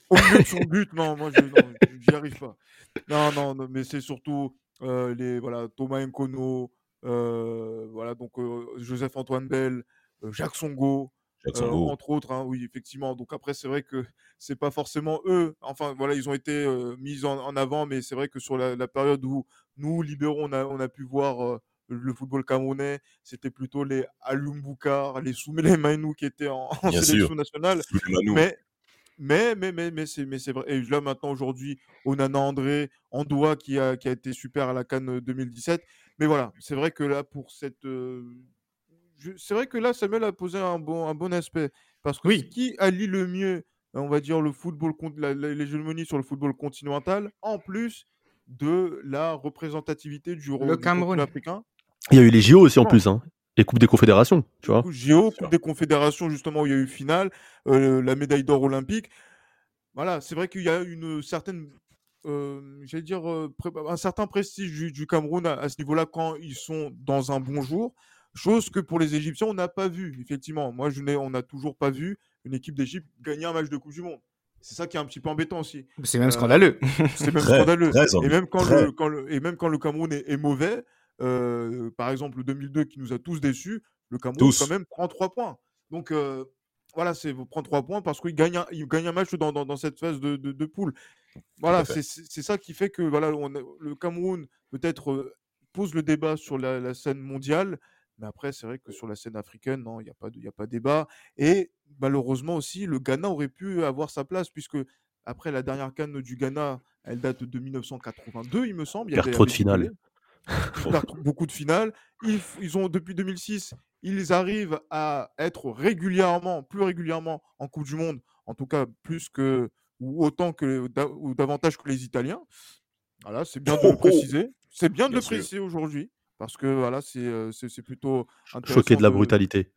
au milieu de son but. Non, moi, je n'y arrive pas. Non, non, mais c'est surtout euh, les voilà, Thomas Nkono, euh, voilà, donc euh, Joseph Antoine Bell, Jacques Songo, entre autres, hein, oui, effectivement. Donc après, c'est vrai que c'est pas forcément eux. Enfin, voilà, ils ont été mis en, avant, mais c'est vrai que sur la, période où nous, libéraux, on a, on a pu voir le football camerounais, c'était plutôt les Alumboukar, les Soumele Mainou qui étaient en, sélection nationale. Mais, mais, mais, mais, mais c'est, mais c'est vrai. Et là, maintenant, aujourd'hui, Onana André, Andoua qui a, qui a été super à la Cannes 2017. Mais voilà, c'est vrai que là, pour cette. C'est vrai que là, Samuel a posé un bon, un bon aspect. Parce que oui. qui allie le mieux, on va dire, le football, l'hégémonie sur le football continental, en plus de la représentativité du, le Cameroun africain? Il y a eu les JO aussi en plus, hein. Les Coupes des Confédérations, tu vois. JO, Coupe des Confédérations, justement, où il y a eu finale, la médaille d'or olympique. Voilà, c'est vrai qu'il y a une certaine j'allais dire, un certain prestige du, Cameroun à, ce niveau-là quand ils sont dans un bon jour. Chose que pour les Égyptiens, on n'a pas vu, effectivement. Moi, je on n'a toujours pas vu une équipe d'Égypte gagner un match de Coupe du Monde. C'est ça qui est un petit peu embêtant aussi. C'est même scandaleux. C'est même scandaleux. et, même quand le, et même quand le Cameroun est, mauvais, par exemple le 2002 qui nous a tous déçus, le Cameroun quand même prend trois points. Donc voilà, c'est prendre trois points parce qu'il gagne, un, il gagne un match dans, dans, cette phase de, de, poule. Voilà, c'est ça qui fait que voilà, le Cameroun peut-être pose le débat sur la, scène mondiale, mais après, c'est vrai que sur la scène africaine, non, il n'y a, pas de, a pas débat. Et malheureusement aussi, le Ghana aurait pu avoir sa place, puisque après la dernière canne du Ghana, elle date de 1982, il me semble. Il y trop de finales. beaucoup de finales. Ils, ils, ont, depuis 2006, ils arrivent à être régulièrement, plus régulièrement en Coupe du Monde, en tout cas plus que, ou autant que, ou davantage que les Italiens. Voilà, c'est bien de le préciser. C'est bien de le préciser aujourd'hui, parce que voilà, c'est, c'est, plutôt Choqué de la brutalité.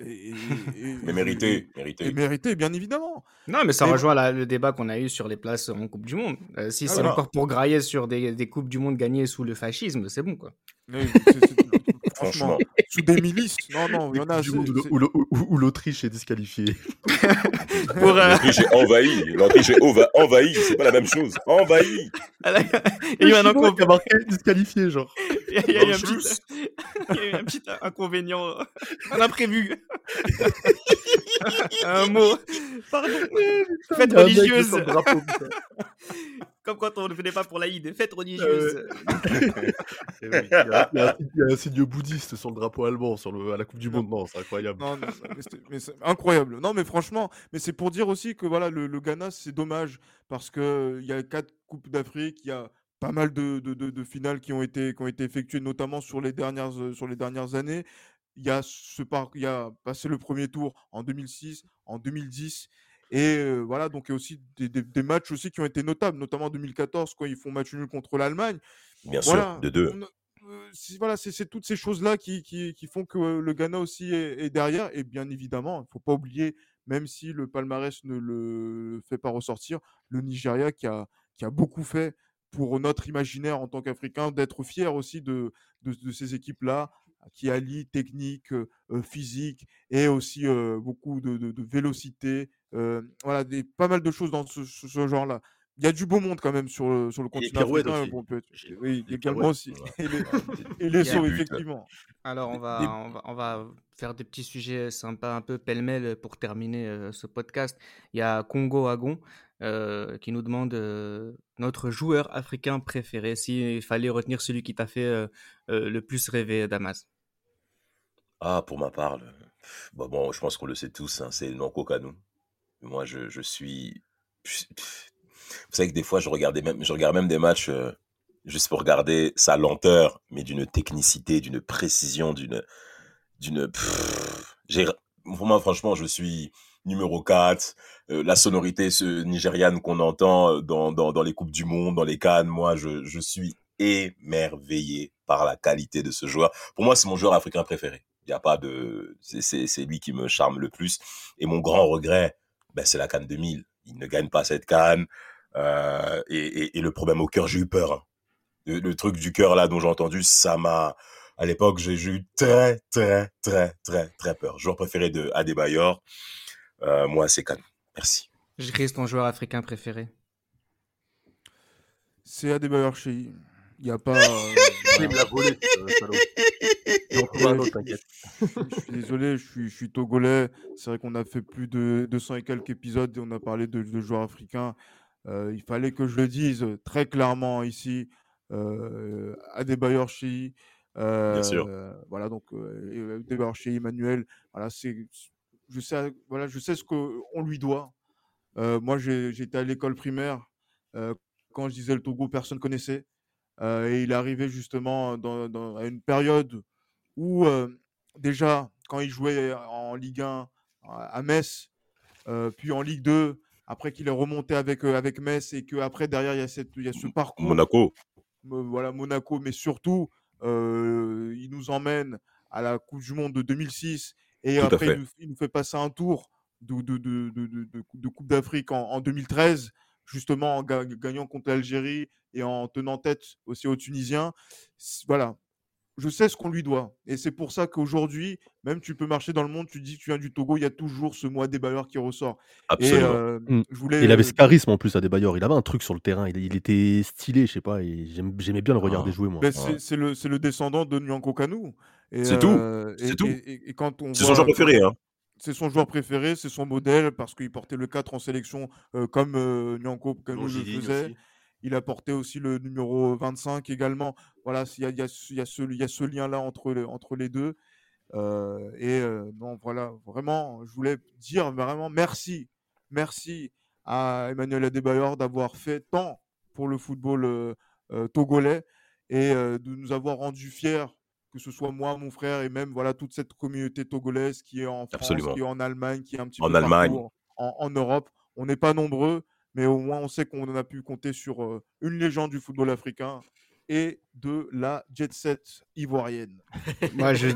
mais mérité, mérité. Et mérité, bien évidemment. Non, mais ça rejoint le débat qu'on a eu sur les places en Coupe du Monde. Euh, si ah c'est encore pour grailler sur des, des, Coupes du Monde gagnées sous le fascisme, c'est bon, quoi. Franchement, sous des milices. Non, non, il y en a. Où, l'Autriche est disqualifiée. Euh, L'Autriche est envahie. L'Autriche est envahie. C'est pas la même chose. Envahie. Il y a eu un inconvénient. disqualifié, genre. Il y a eu un petit inconvénient. Un imprévu. un mot. Pardon. Fête religieuse. Comme quand on ne venait pas pour l'Aïd. Fête religieuse. il, y a, un signe bouddhiste sur le drapeau allemand sur le, à la Coupe du Monde. Non, c'est incroyable. Non, mais c'est incroyable. Non, mais franchement, mais c'est pour dire aussi que voilà, le, Ghana, c'est dommage parce qu'il y a quatre Coupes d'Afrique, il y a pas mal de, de, de, finales qui ont été, qui ont été effectuées, notamment sur les dernières, sur les dernières années il y a ce il y a passé le premier tour en 2006, en 2010. Et voilà, donc il y a aussi des, des, matchs aussi qui ont été notables, notamment en 2014 quand ils font match nul contre l'Allemagne. Bien sûr, de deux. voilà, c'est toutes ces choses-là qui, qui, qui, font que le Ghana aussi est, derrière. Et bien évidemment, il ne faut pas oublier, même si le palmarès ne le fait pas ressortir, le Nigeria qui a, qui a beaucoup fait pour notre imaginaire en tant qu'Africain, d'être fier aussi de, de, de ces équipes-là, qui allie technique, physique et aussi beaucoup de, de, vélocité. voilà, des, pas mal de choses dans ce, genre-là. Il y a du beau monde quand même sur le, sur le continent africain. Bon, peut oui, également aussi. et les, sauts, effectivement. Alors, on va, on va, on, va, faire des petits sujets sympas, un peu pêle-mêle pour terminer ce podcast. Il y a Congo Agon qui nous demande notre joueur africain préféré, s'il fallait retenir celui qui t'a fait le plus rêver, Damas? Ah, pour ma part, bah, bon, je pense qu'on le sait tous, hein, c'est Nonko Kanu. Moi, je, suis. Vous savez que des fois, je, même, je regarde même des matchs euh, juste pour regarder sa lenteur, mais d'une technicité, d'une précision, d'une. d'une moi, franchement, je suis numéro 4. Euh, la sonorité ce, nigériane qu'on entend euh, dans, dans, dans, les Coupes du Monde, dans les Cannes, moi, je, je suis émerveillé par la qualité de ce joueur. Pour moi, c'est mon joueur africain préféré. Il y a pas de, c'est lui qui me charme le plus. Et mon grand regret, ben, c'est la Cannes 2000. Il ne gagne pas cette Cannes. Euh, et, et, le problème au cœur, j'ai eu peur. Hein. Le, truc du cœur là dont j'ai entendu, ça m'a. À l'époque, j'ai eu très, très, très, très, très peur. Joueur préféré de Adebayor, euh, moi, c'est Cannes. Merci. Je reste ton joueur africain préféré. C'est Adebayor Shei. Il n'y a pas. Euh, il me l'a volé, je suis désolé, je suis, je suis togolais. C'est vrai qu'on a fait plus de 200 et quelques épisodes et on a parlé de, joueurs africains. Euh, il fallait que je le dise très clairement ici. Euh, Adebayor. Euh, Bien sûr. voilà, donc Adebayor Shei, Emmanuel. Voilà, c'est, je, sais, voilà, je sais ce qu'on lui doit. moi, j'étais à l'école primaire. quand je disais le Togo, personne ne connaissait. et il est arrivé justement dans, à une période où déjà, quand il jouait en Ligue 1 à Metz, puis en Ligue 2, après qu'il est remonté avec, avec Metz et qu'après, derrière, il y, a cette, il y a ce parcours. Monaco. voilà, Monaco, mais surtout, il nous emmène à la Coupe du Monde de 2006 et après, il nous, fait passer un tour de, de, de, de Coupe d'Afrique en, en, 2013, justement en gagnant contre l'Algérie et en tenant tête aussi aux Tunisiens. Voilà, je sais ce qu'on lui doit. Et c'est pour ça qu'aujourd'hui, même tu peux marcher dans le monde, tu dis que tu viens du Togo, il y a toujours ce mot Adebayor qui ressort. Absolument. Et, euh, mmh. je voulais... Il avait ce charisme en plus, Adebayor. Il avait un truc sur le terrain. Il, était stylé, je sais pas. J'aimais bien le regarder ah. jouer, moi. C'est le, le, descendant de Nyanko Kanu. C'est tout. Euh, c'est tout. Et, quand on c'est son joueur préféré. Hein. C'est son joueur préféré, c'est son modèle parce qu'il portait le 4 en sélection euh, comme Nyanko Kanu le faisait. Il a porté aussi le numéro 25 également. Voilà, il y a, y, a, y, a ce, y a ce lien-là entre, entre les deux. Euh, et euh, non, voilà, vraiment, je voulais dire vraiment merci, merci à Emmanuel Adebayor d'avoir fait tant pour le football euh, togolais et de nous avoir rendu fiers, que ce soit moi, mon frère et même voilà toute cette communauté togolaise qui est en France, qui est en Allemagne, qui est un petit en peu Allemagne. en, en Europe. On n'est pas nombreux, mais au moins on sait qu'on a pu compter sur une légende du football africain et de la jet set ivoirienne. moi, je,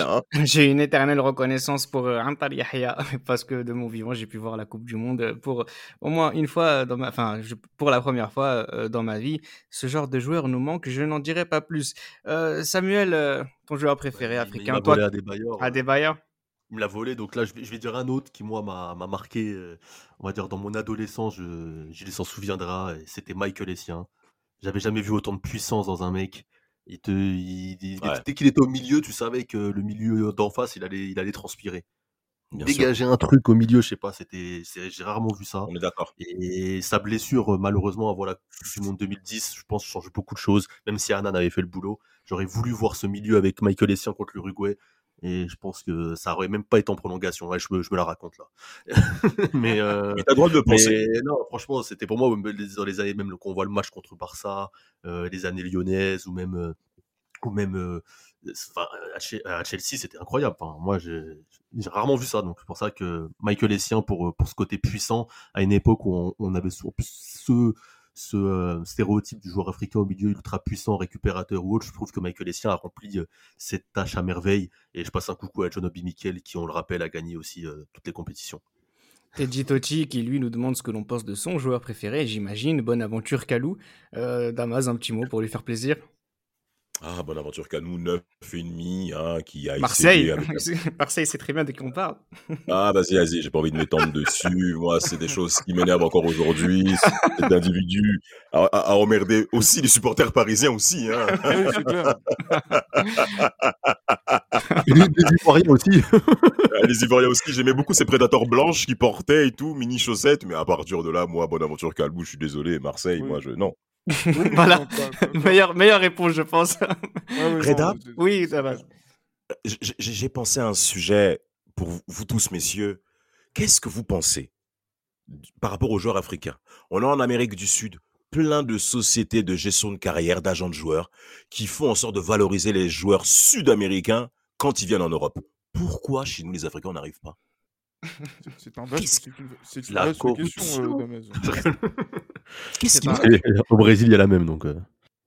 hein. j'ai une éternelle reconnaissance pour Antar Yahya parce que de mon vivant, j'ai pu voir la Coupe du Monde pour au moins une fois dans ma, enfin, pour la première fois dans ma vie. Ce genre de joueur nous manque. Je n'en dirai pas plus. Samuel, ton joueur préféré africain, toi, à des bailleurs. Il me l'a volé. Donc là, je vais, dire un autre qui, moi, m'a marqué, euh, on va dire, dans mon adolescence. Je, je s'en souviendra. C'était Michael Essien. J'avais jamais vu autant de puissance dans un mec. Il te, Dès qu'il était au milieu, tu savais que le milieu d'en face, il allait, il allait transpirer. Dégager un truc au milieu, je sais pas, c'était, j'ai rarement vu ça. On est d'accord. Et sa blessure, malheureusement, avant la Coupe du Monde 2010, je pense, change beaucoup de choses. Même si Annan avait fait le boulot, j'aurais voulu voir ce milieu avec Michael Essien contre l'Uruguay. Et je pense que ça aurait même pas été en prolongation. Ouais, je, me, je me la raconte là. mais euh, t'as droit de penser. non, franchement, c'était pour moi dans les années même qu'on voit le match contre Barça, euh, les années lyonnaises ou même euh, ou même euh, à Chelsea, c'était incroyable. Enfin, moi, j'ai rarement vu ça. Donc c'est pour ça que Michael Essien pour pour ce côté puissant à une époque où on, on avait ce ce euh, stéréotype du joueur africain au milieu ultra puissant, récupérateur ou autre, je trouve que Michael Essien a rempli euh, cette tâche à merveille. Et je passe un coucou à John Obi Mikel, qui, on le rappelle, a gagné aussi euh, toutes les compétitions. Teddy Totti qui lui nous demande ce que l'on pense de son joueur préféré, j'imagine. Bonne aventure Kalou. Damas, un petit mot pour lui faire plaisir. Ah, Bonaventure Canou, 9,5, hein, qui a Marseille, Marseille, c'est très bien dès qu'on parle. ah, vas-y, vas-y, j'ai pas envie de m'étendre dessus. Moi, c'est des choses qui m'énervent encore aujourd'hui. Cet individu à, à, emmerder aussi les supporters parisiens aussi. Hein. Les, Ivoiriens aussi. Ah, les Ivoiriens aussi, j'aimais beaucoup ces prédateurs blanches qui portaient et tout, mini chaussettes, mais à partir de là, moi, Bonaventure Calbou, je suis désolé, Marseille, moi, je. Non. Voilà, meilleure, meilleure réponse, je pense. Reda Oui, ça va. J'ai pensé à un sujet pour vous tous, messieurs. Qu'est-ce que vous pensez par rapport aux joueurs africains? On a en Amérique du Sud plein de sociétés de gestion de carrière, d'agents de joueurs, qui font en sorte de valoriser les joueurs sud-américains quand ils viennent en Europe. Pourquoi chez nous, les Africains, on n'arrive pas? C'est un vaste, c'est une, la question, euh, Qu'est-ce qui Au Brésil, il y a la même, donc. Euh.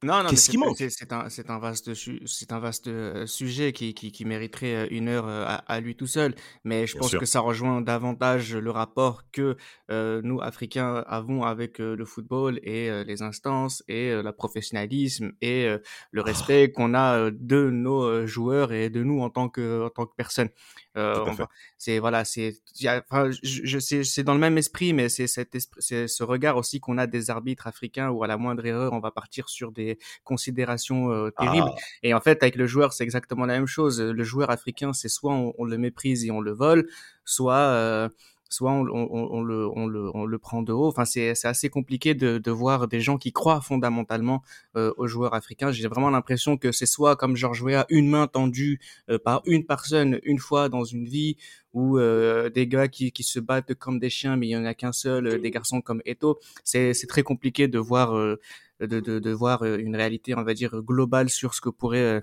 Non, non, c'est un, un, vaste, c'est un vaste euh, sujet qui, qui, qui, mériterait euh, une heure à, lui tout seul. Mais je pense que ça rejoint davantage le rapport que nous, Africains, avons avec le football et les instances et le professionnalisme et le ah. respect qu'on a de nos joueurs et de nous en tant que, en tant que personne. C'est voilà, c'est, enfin, je, je c'est dans le même esprit, mais c'est cet c'est ce regard aussi qu'on a des arbitres africains où à la moindre erreur, on va partir sur des considérations euh, terribles. Ah. Et en fait, avec le joueur, c'est exactement la même chose. Le joueur africain, c'est soit on, le méprise et on le vole, soit euh, soit on, le, on, le, on le prend de haut. Enfin, c'est assez compliqué de, de voir des gens qui croient fondamentalement euh, aux joueurs africains. J'ai vraiment l'impression que c'est soit comme Georges Weah, une main tendue par une personne une fois dans une vie, ou des gars qui, qui se battent comme des chiens, mais il y en a qu'un seul, des garçons comme Eto. C'est très compliqué de voir de, de, voir euh, une réalité, on va dire, globale sur ce que pourrait euh,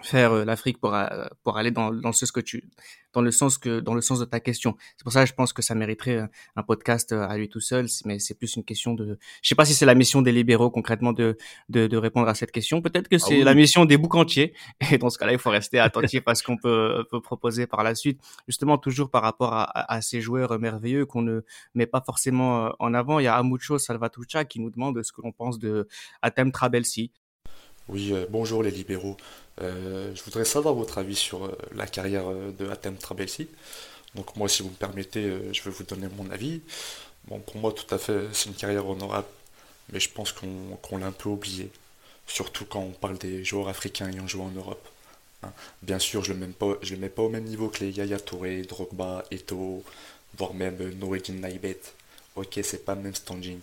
faire euh, l'Afrique pour pour aller dans, dans ce que tu dans le sens que dans le sens de ta question. C'est pour ça que je pense que ça mériterait un podcast à lui tout seul, mais c'est plus une question de je sais pas si c'est la mission des libéraux concrètement de de, de répondre à cette question, peut-être que ah c'est la mission des boucs entiers et dans ce cas-là, il faut rester attentif à ce qu'on peut peut proposer par la suite, justement toujours par rapport à, à, ces joueurs merveilleux qu'on ne met pas forcément en avant, il y a Amucho Salvatrucha qui nous demande ce que l'on pense de Atem Trabelsi. Oui, bonjour les libéraux. Je voudrais savoir votre avis sur la carrière de Atem Trabelsi. Donc moi, si vous me permettez, je vais vous donner mon avis. Bon, pour moi, tout à fait, c'est une carrière honorable, mais je pense qu'on l'a un peu oublié, surtout quand on parle des joueurs africains ayant joué en Europe. Hein. Bien sûr, je ne le, mets pas au même niveau que les Yaya Touré, Drogba, Eto, voire même Noedin Naibet. Ok, c'est pas le même standing.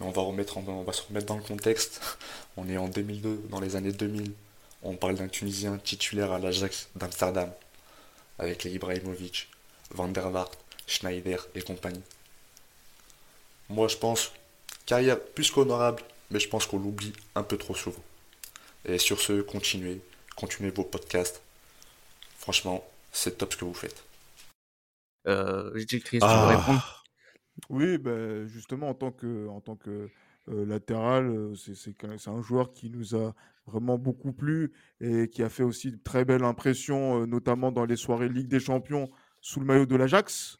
Mais on va, remettre on va se remettre dans le contexte. On est en 2002, dans les années 2000. On parle d'un Tunisien titulaire à l'Ajax d'Amsterdam, avec les Ibrahimovic, Van der Waart, Schneider et compagnie. Moi, je pense, carrière plus qu'honorable, mais je pense qu'on l'oublie un peu trop souvent. Et sur ce, continuez, continuez vos podcasts. Franchement, c'est top ce que vous faites. Euh, Chris, tu veux ah. répondre? Oui, ben, justement, en tant que, en tant que latéral, euh, c'est un joueur qui nous a vraiment beaucoup plu et qui a fait aussi de très belles impressions, euh, notamment dans les soirées Ligue des Champions sous le maillot de l'Ajax.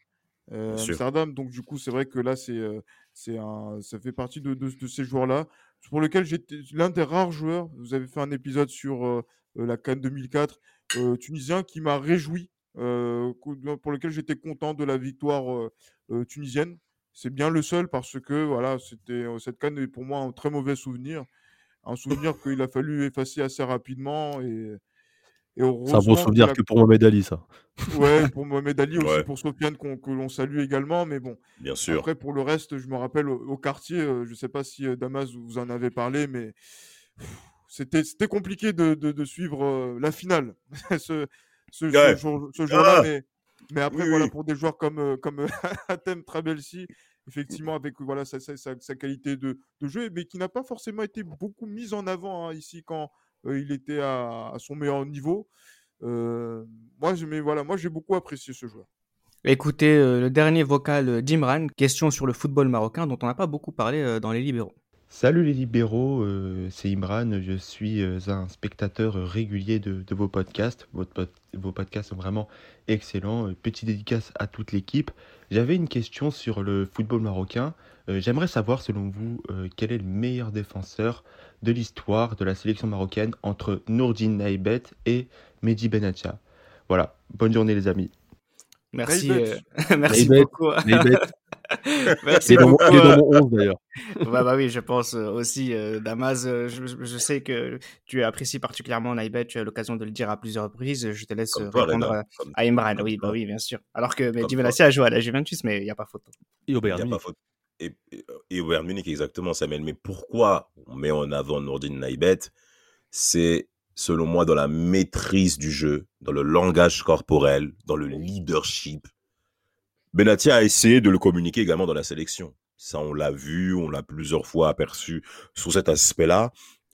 Amsterdam. Donc, du coup, c'est vrai que là, c'est, c'est un, ça fait partie de, de, ces joueurs-là, pour lesquels j'étais l'un des rares joueurs. Vous avez fait un épisode sur la Cannes 2004, tunisien, qui m'a réjoui, pour lequel j'étais content de la victoire tunisienne. C'est bien le seul parce que voilà, c'était cette Cannes est pour moi un très mauvais souvenir, un souvenir qu'il a fallu effacer assez rapidement et c'est un bon souvenir que pour Mohamed Ali, ça. Ouais, pour Mohamed Ali, aussi pour Sofiane, que l'on salue également. Mais bon, Bien sûr. après, pour le reste, je me rappelle au, quartier, euh, je ne sais pas si euh, Damas vous en avez parlé, mais c'était compliqué de, de, suivre euh, la finale ce, ce, jour-là. Ah mais, mais, après, voilà, pour des joueurs comme, comme Atem Trabelsi, effectivement, avec voilà, sa, sa, sa, qualité de, de, jeu, mais qui n'a pas forcément été beaucoup mise en avant hein, ici quand il était à, son meilleur niveau. moi, mais voilà, moi j'ai beaucoup apprécié ce joueur. Écoutez le dernier vocal d'Imran, question sur le football marocain dont on n'a pas beaucoup parlé dans les libéraux. Salut les libéraux, c'est Imran, je suis un spectateur régulier de, vos podcasts. vos podcasts sont vraiment excellents. Petite dédicace à toute l'équipe. J'avais une question sur le football marocain. J'aimerais savoir selon vous quel est le meilleur défenseur de l'histoire de la sélection marocaine entre Nourdine Naibet et Mehdi Benatia. Voilà, bonne journée les amis. Merci, euh, merci beaucoup. merci il beaucoup. Il est dans mon 11 d'ailleurs. bah, bah oui, je pense euh, aussi, euh, Damas, je, sais que tu apprécies particulièrement Naibet, tu as l'occasion de le dire à plusieurs reprises. Je te laisse répondre à Imran. Oui, bah oui, bien sûr. Alors que Mehdi Benatia a joué à la Juventus, mais il n'y a pas photo. Et au Bayern et, et, au Bayern Munich, exactement, Samuel. Mais pourquoi on met en avant Nourdine Naibet C'est, selon moi, dans la maîtrise du jeu, dans le langage corporel, dans le leadership. Benatia a essayé de le communiquer également dans la sélection. Ça, on l'a vu, on l'a plusieurs fois aperçu sous cet aspect-là.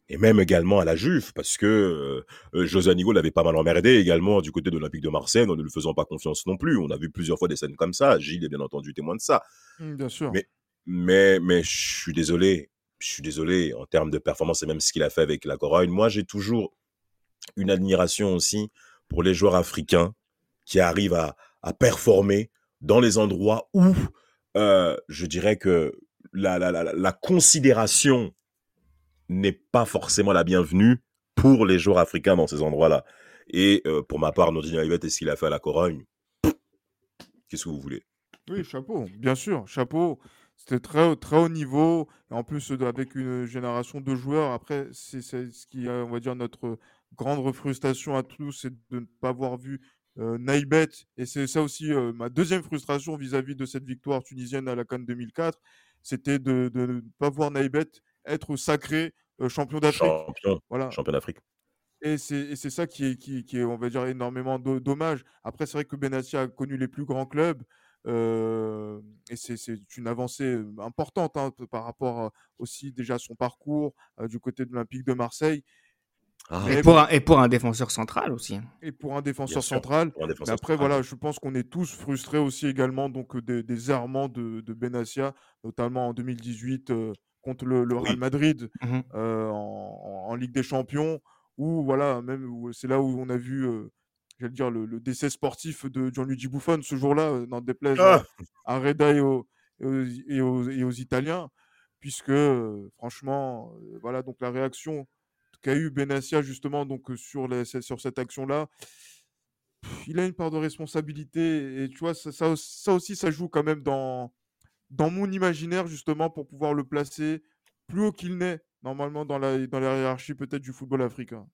Et même également à la Juve, parce que euh, euh, José Anigo l'avait pas mal emmerdé également du côté de l'Olympique de Marseille, en ne lui faisant pas confiance non plus. On a vu plusieurs fois des scènes comme ça. Gilles est bien entendu témoin de ça. Mmh, bien sûr. Mais mais, mais je suis désolé. Je suis désolé en termes de performance et même ce qu'il a fait avec la Corogne. Moi, j'ai toujours une admiration aussi pour les joueurs africains qui arrivent à, à performer dans les endroits où euh, je dirais que la, la, la, considération n'est pas forcément la bienvenue pour les joueurs africains dans ces endroits-là. Et euh, pour ma part, Nordin Olivet et ce qu'il a fait à la Corogne, qu'est-ce que vous voulez? Oui, chapeau, bien sûr, chapeau. C'était très, très haut niveau. En plus, avec une génération de joueurs. Après, c'est ce qui, on va dire, notre grande frustration à tous, c'est de ne pas avoir vu euh, Naibet. Et c'est ça aussi euh, ma deuxième frustration vis-à-vis de cette victoire tunisienne à la Cannes 2004. C'était de, ne pas voir Naibet être sacré euh, champion d'Afrique. Champion, voilà. champion d'Afrique. Et c'est ça qui est, qui, qui est, on va dire, énormément dommage. Après, c'est vrai que Benassia a connu les plus grands clubs et c'est une avancée importante hein, par rapport aussi déjà à son parcours du côté de l'Olympique de Marseille. Ah. Et, pour un, et, pour un, défenseur central aussi. Hein. Et pour un défenseur central. mais après, voilà, je pense qu'on est tous frustrés aussi également donc, des, des errements de, de Benassia, notamment en 2018 contre le, Real Madrid mmh en, en, Ligue des Champions, où voilà, même c'est là où on a vu j'allais dire, le, décès sportif de Gianluigi Buffon ce jour-là, dans des plages à, Reda et aux, et, aux, Italiens, puisque franchement, voilà, donc la réaction qu'a eu Benassia justement donc sur, les, sur cette action-là, il a une part de responsabilité et tu vois, ça, aussi, ça joue quand même dans, mon imaginaire justement pour pouvoir le placer plus haut qu'il n'est normalement dans la hiérarchie peut-être du football africain.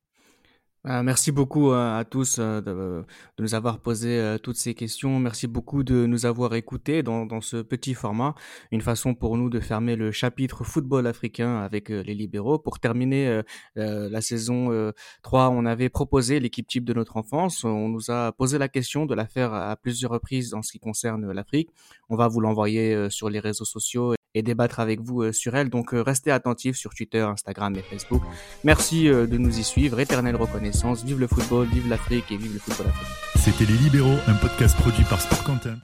Euh, merci beaucoup euh, à tous euh, de, nous avoir posé toutes ces questions. Merci beaucoup de nous avoir écoutés dans, dans, ce petit format. Une façon pour nous de fermer le chapitre football africain avec les libéraux. Pour terminer la saison 3, on avait proposé l'équipe type de notre enfance. On nous a posé la question de la faire à plusieurs reprises en ce qui concerne l'Afrique. On va vous l'envoyer sur les réseaux sociaux débattre avec vous euh, sur elle. Donc euh, restez attentifs sur Twitter, Instagram et Facebook. Merci euh, de nous y suivre. Éternelle reconnaissance. Vive le football, vive l'Afrique et vive le football africain. C'était Les Libéraux, un podcast produit par Sport Content.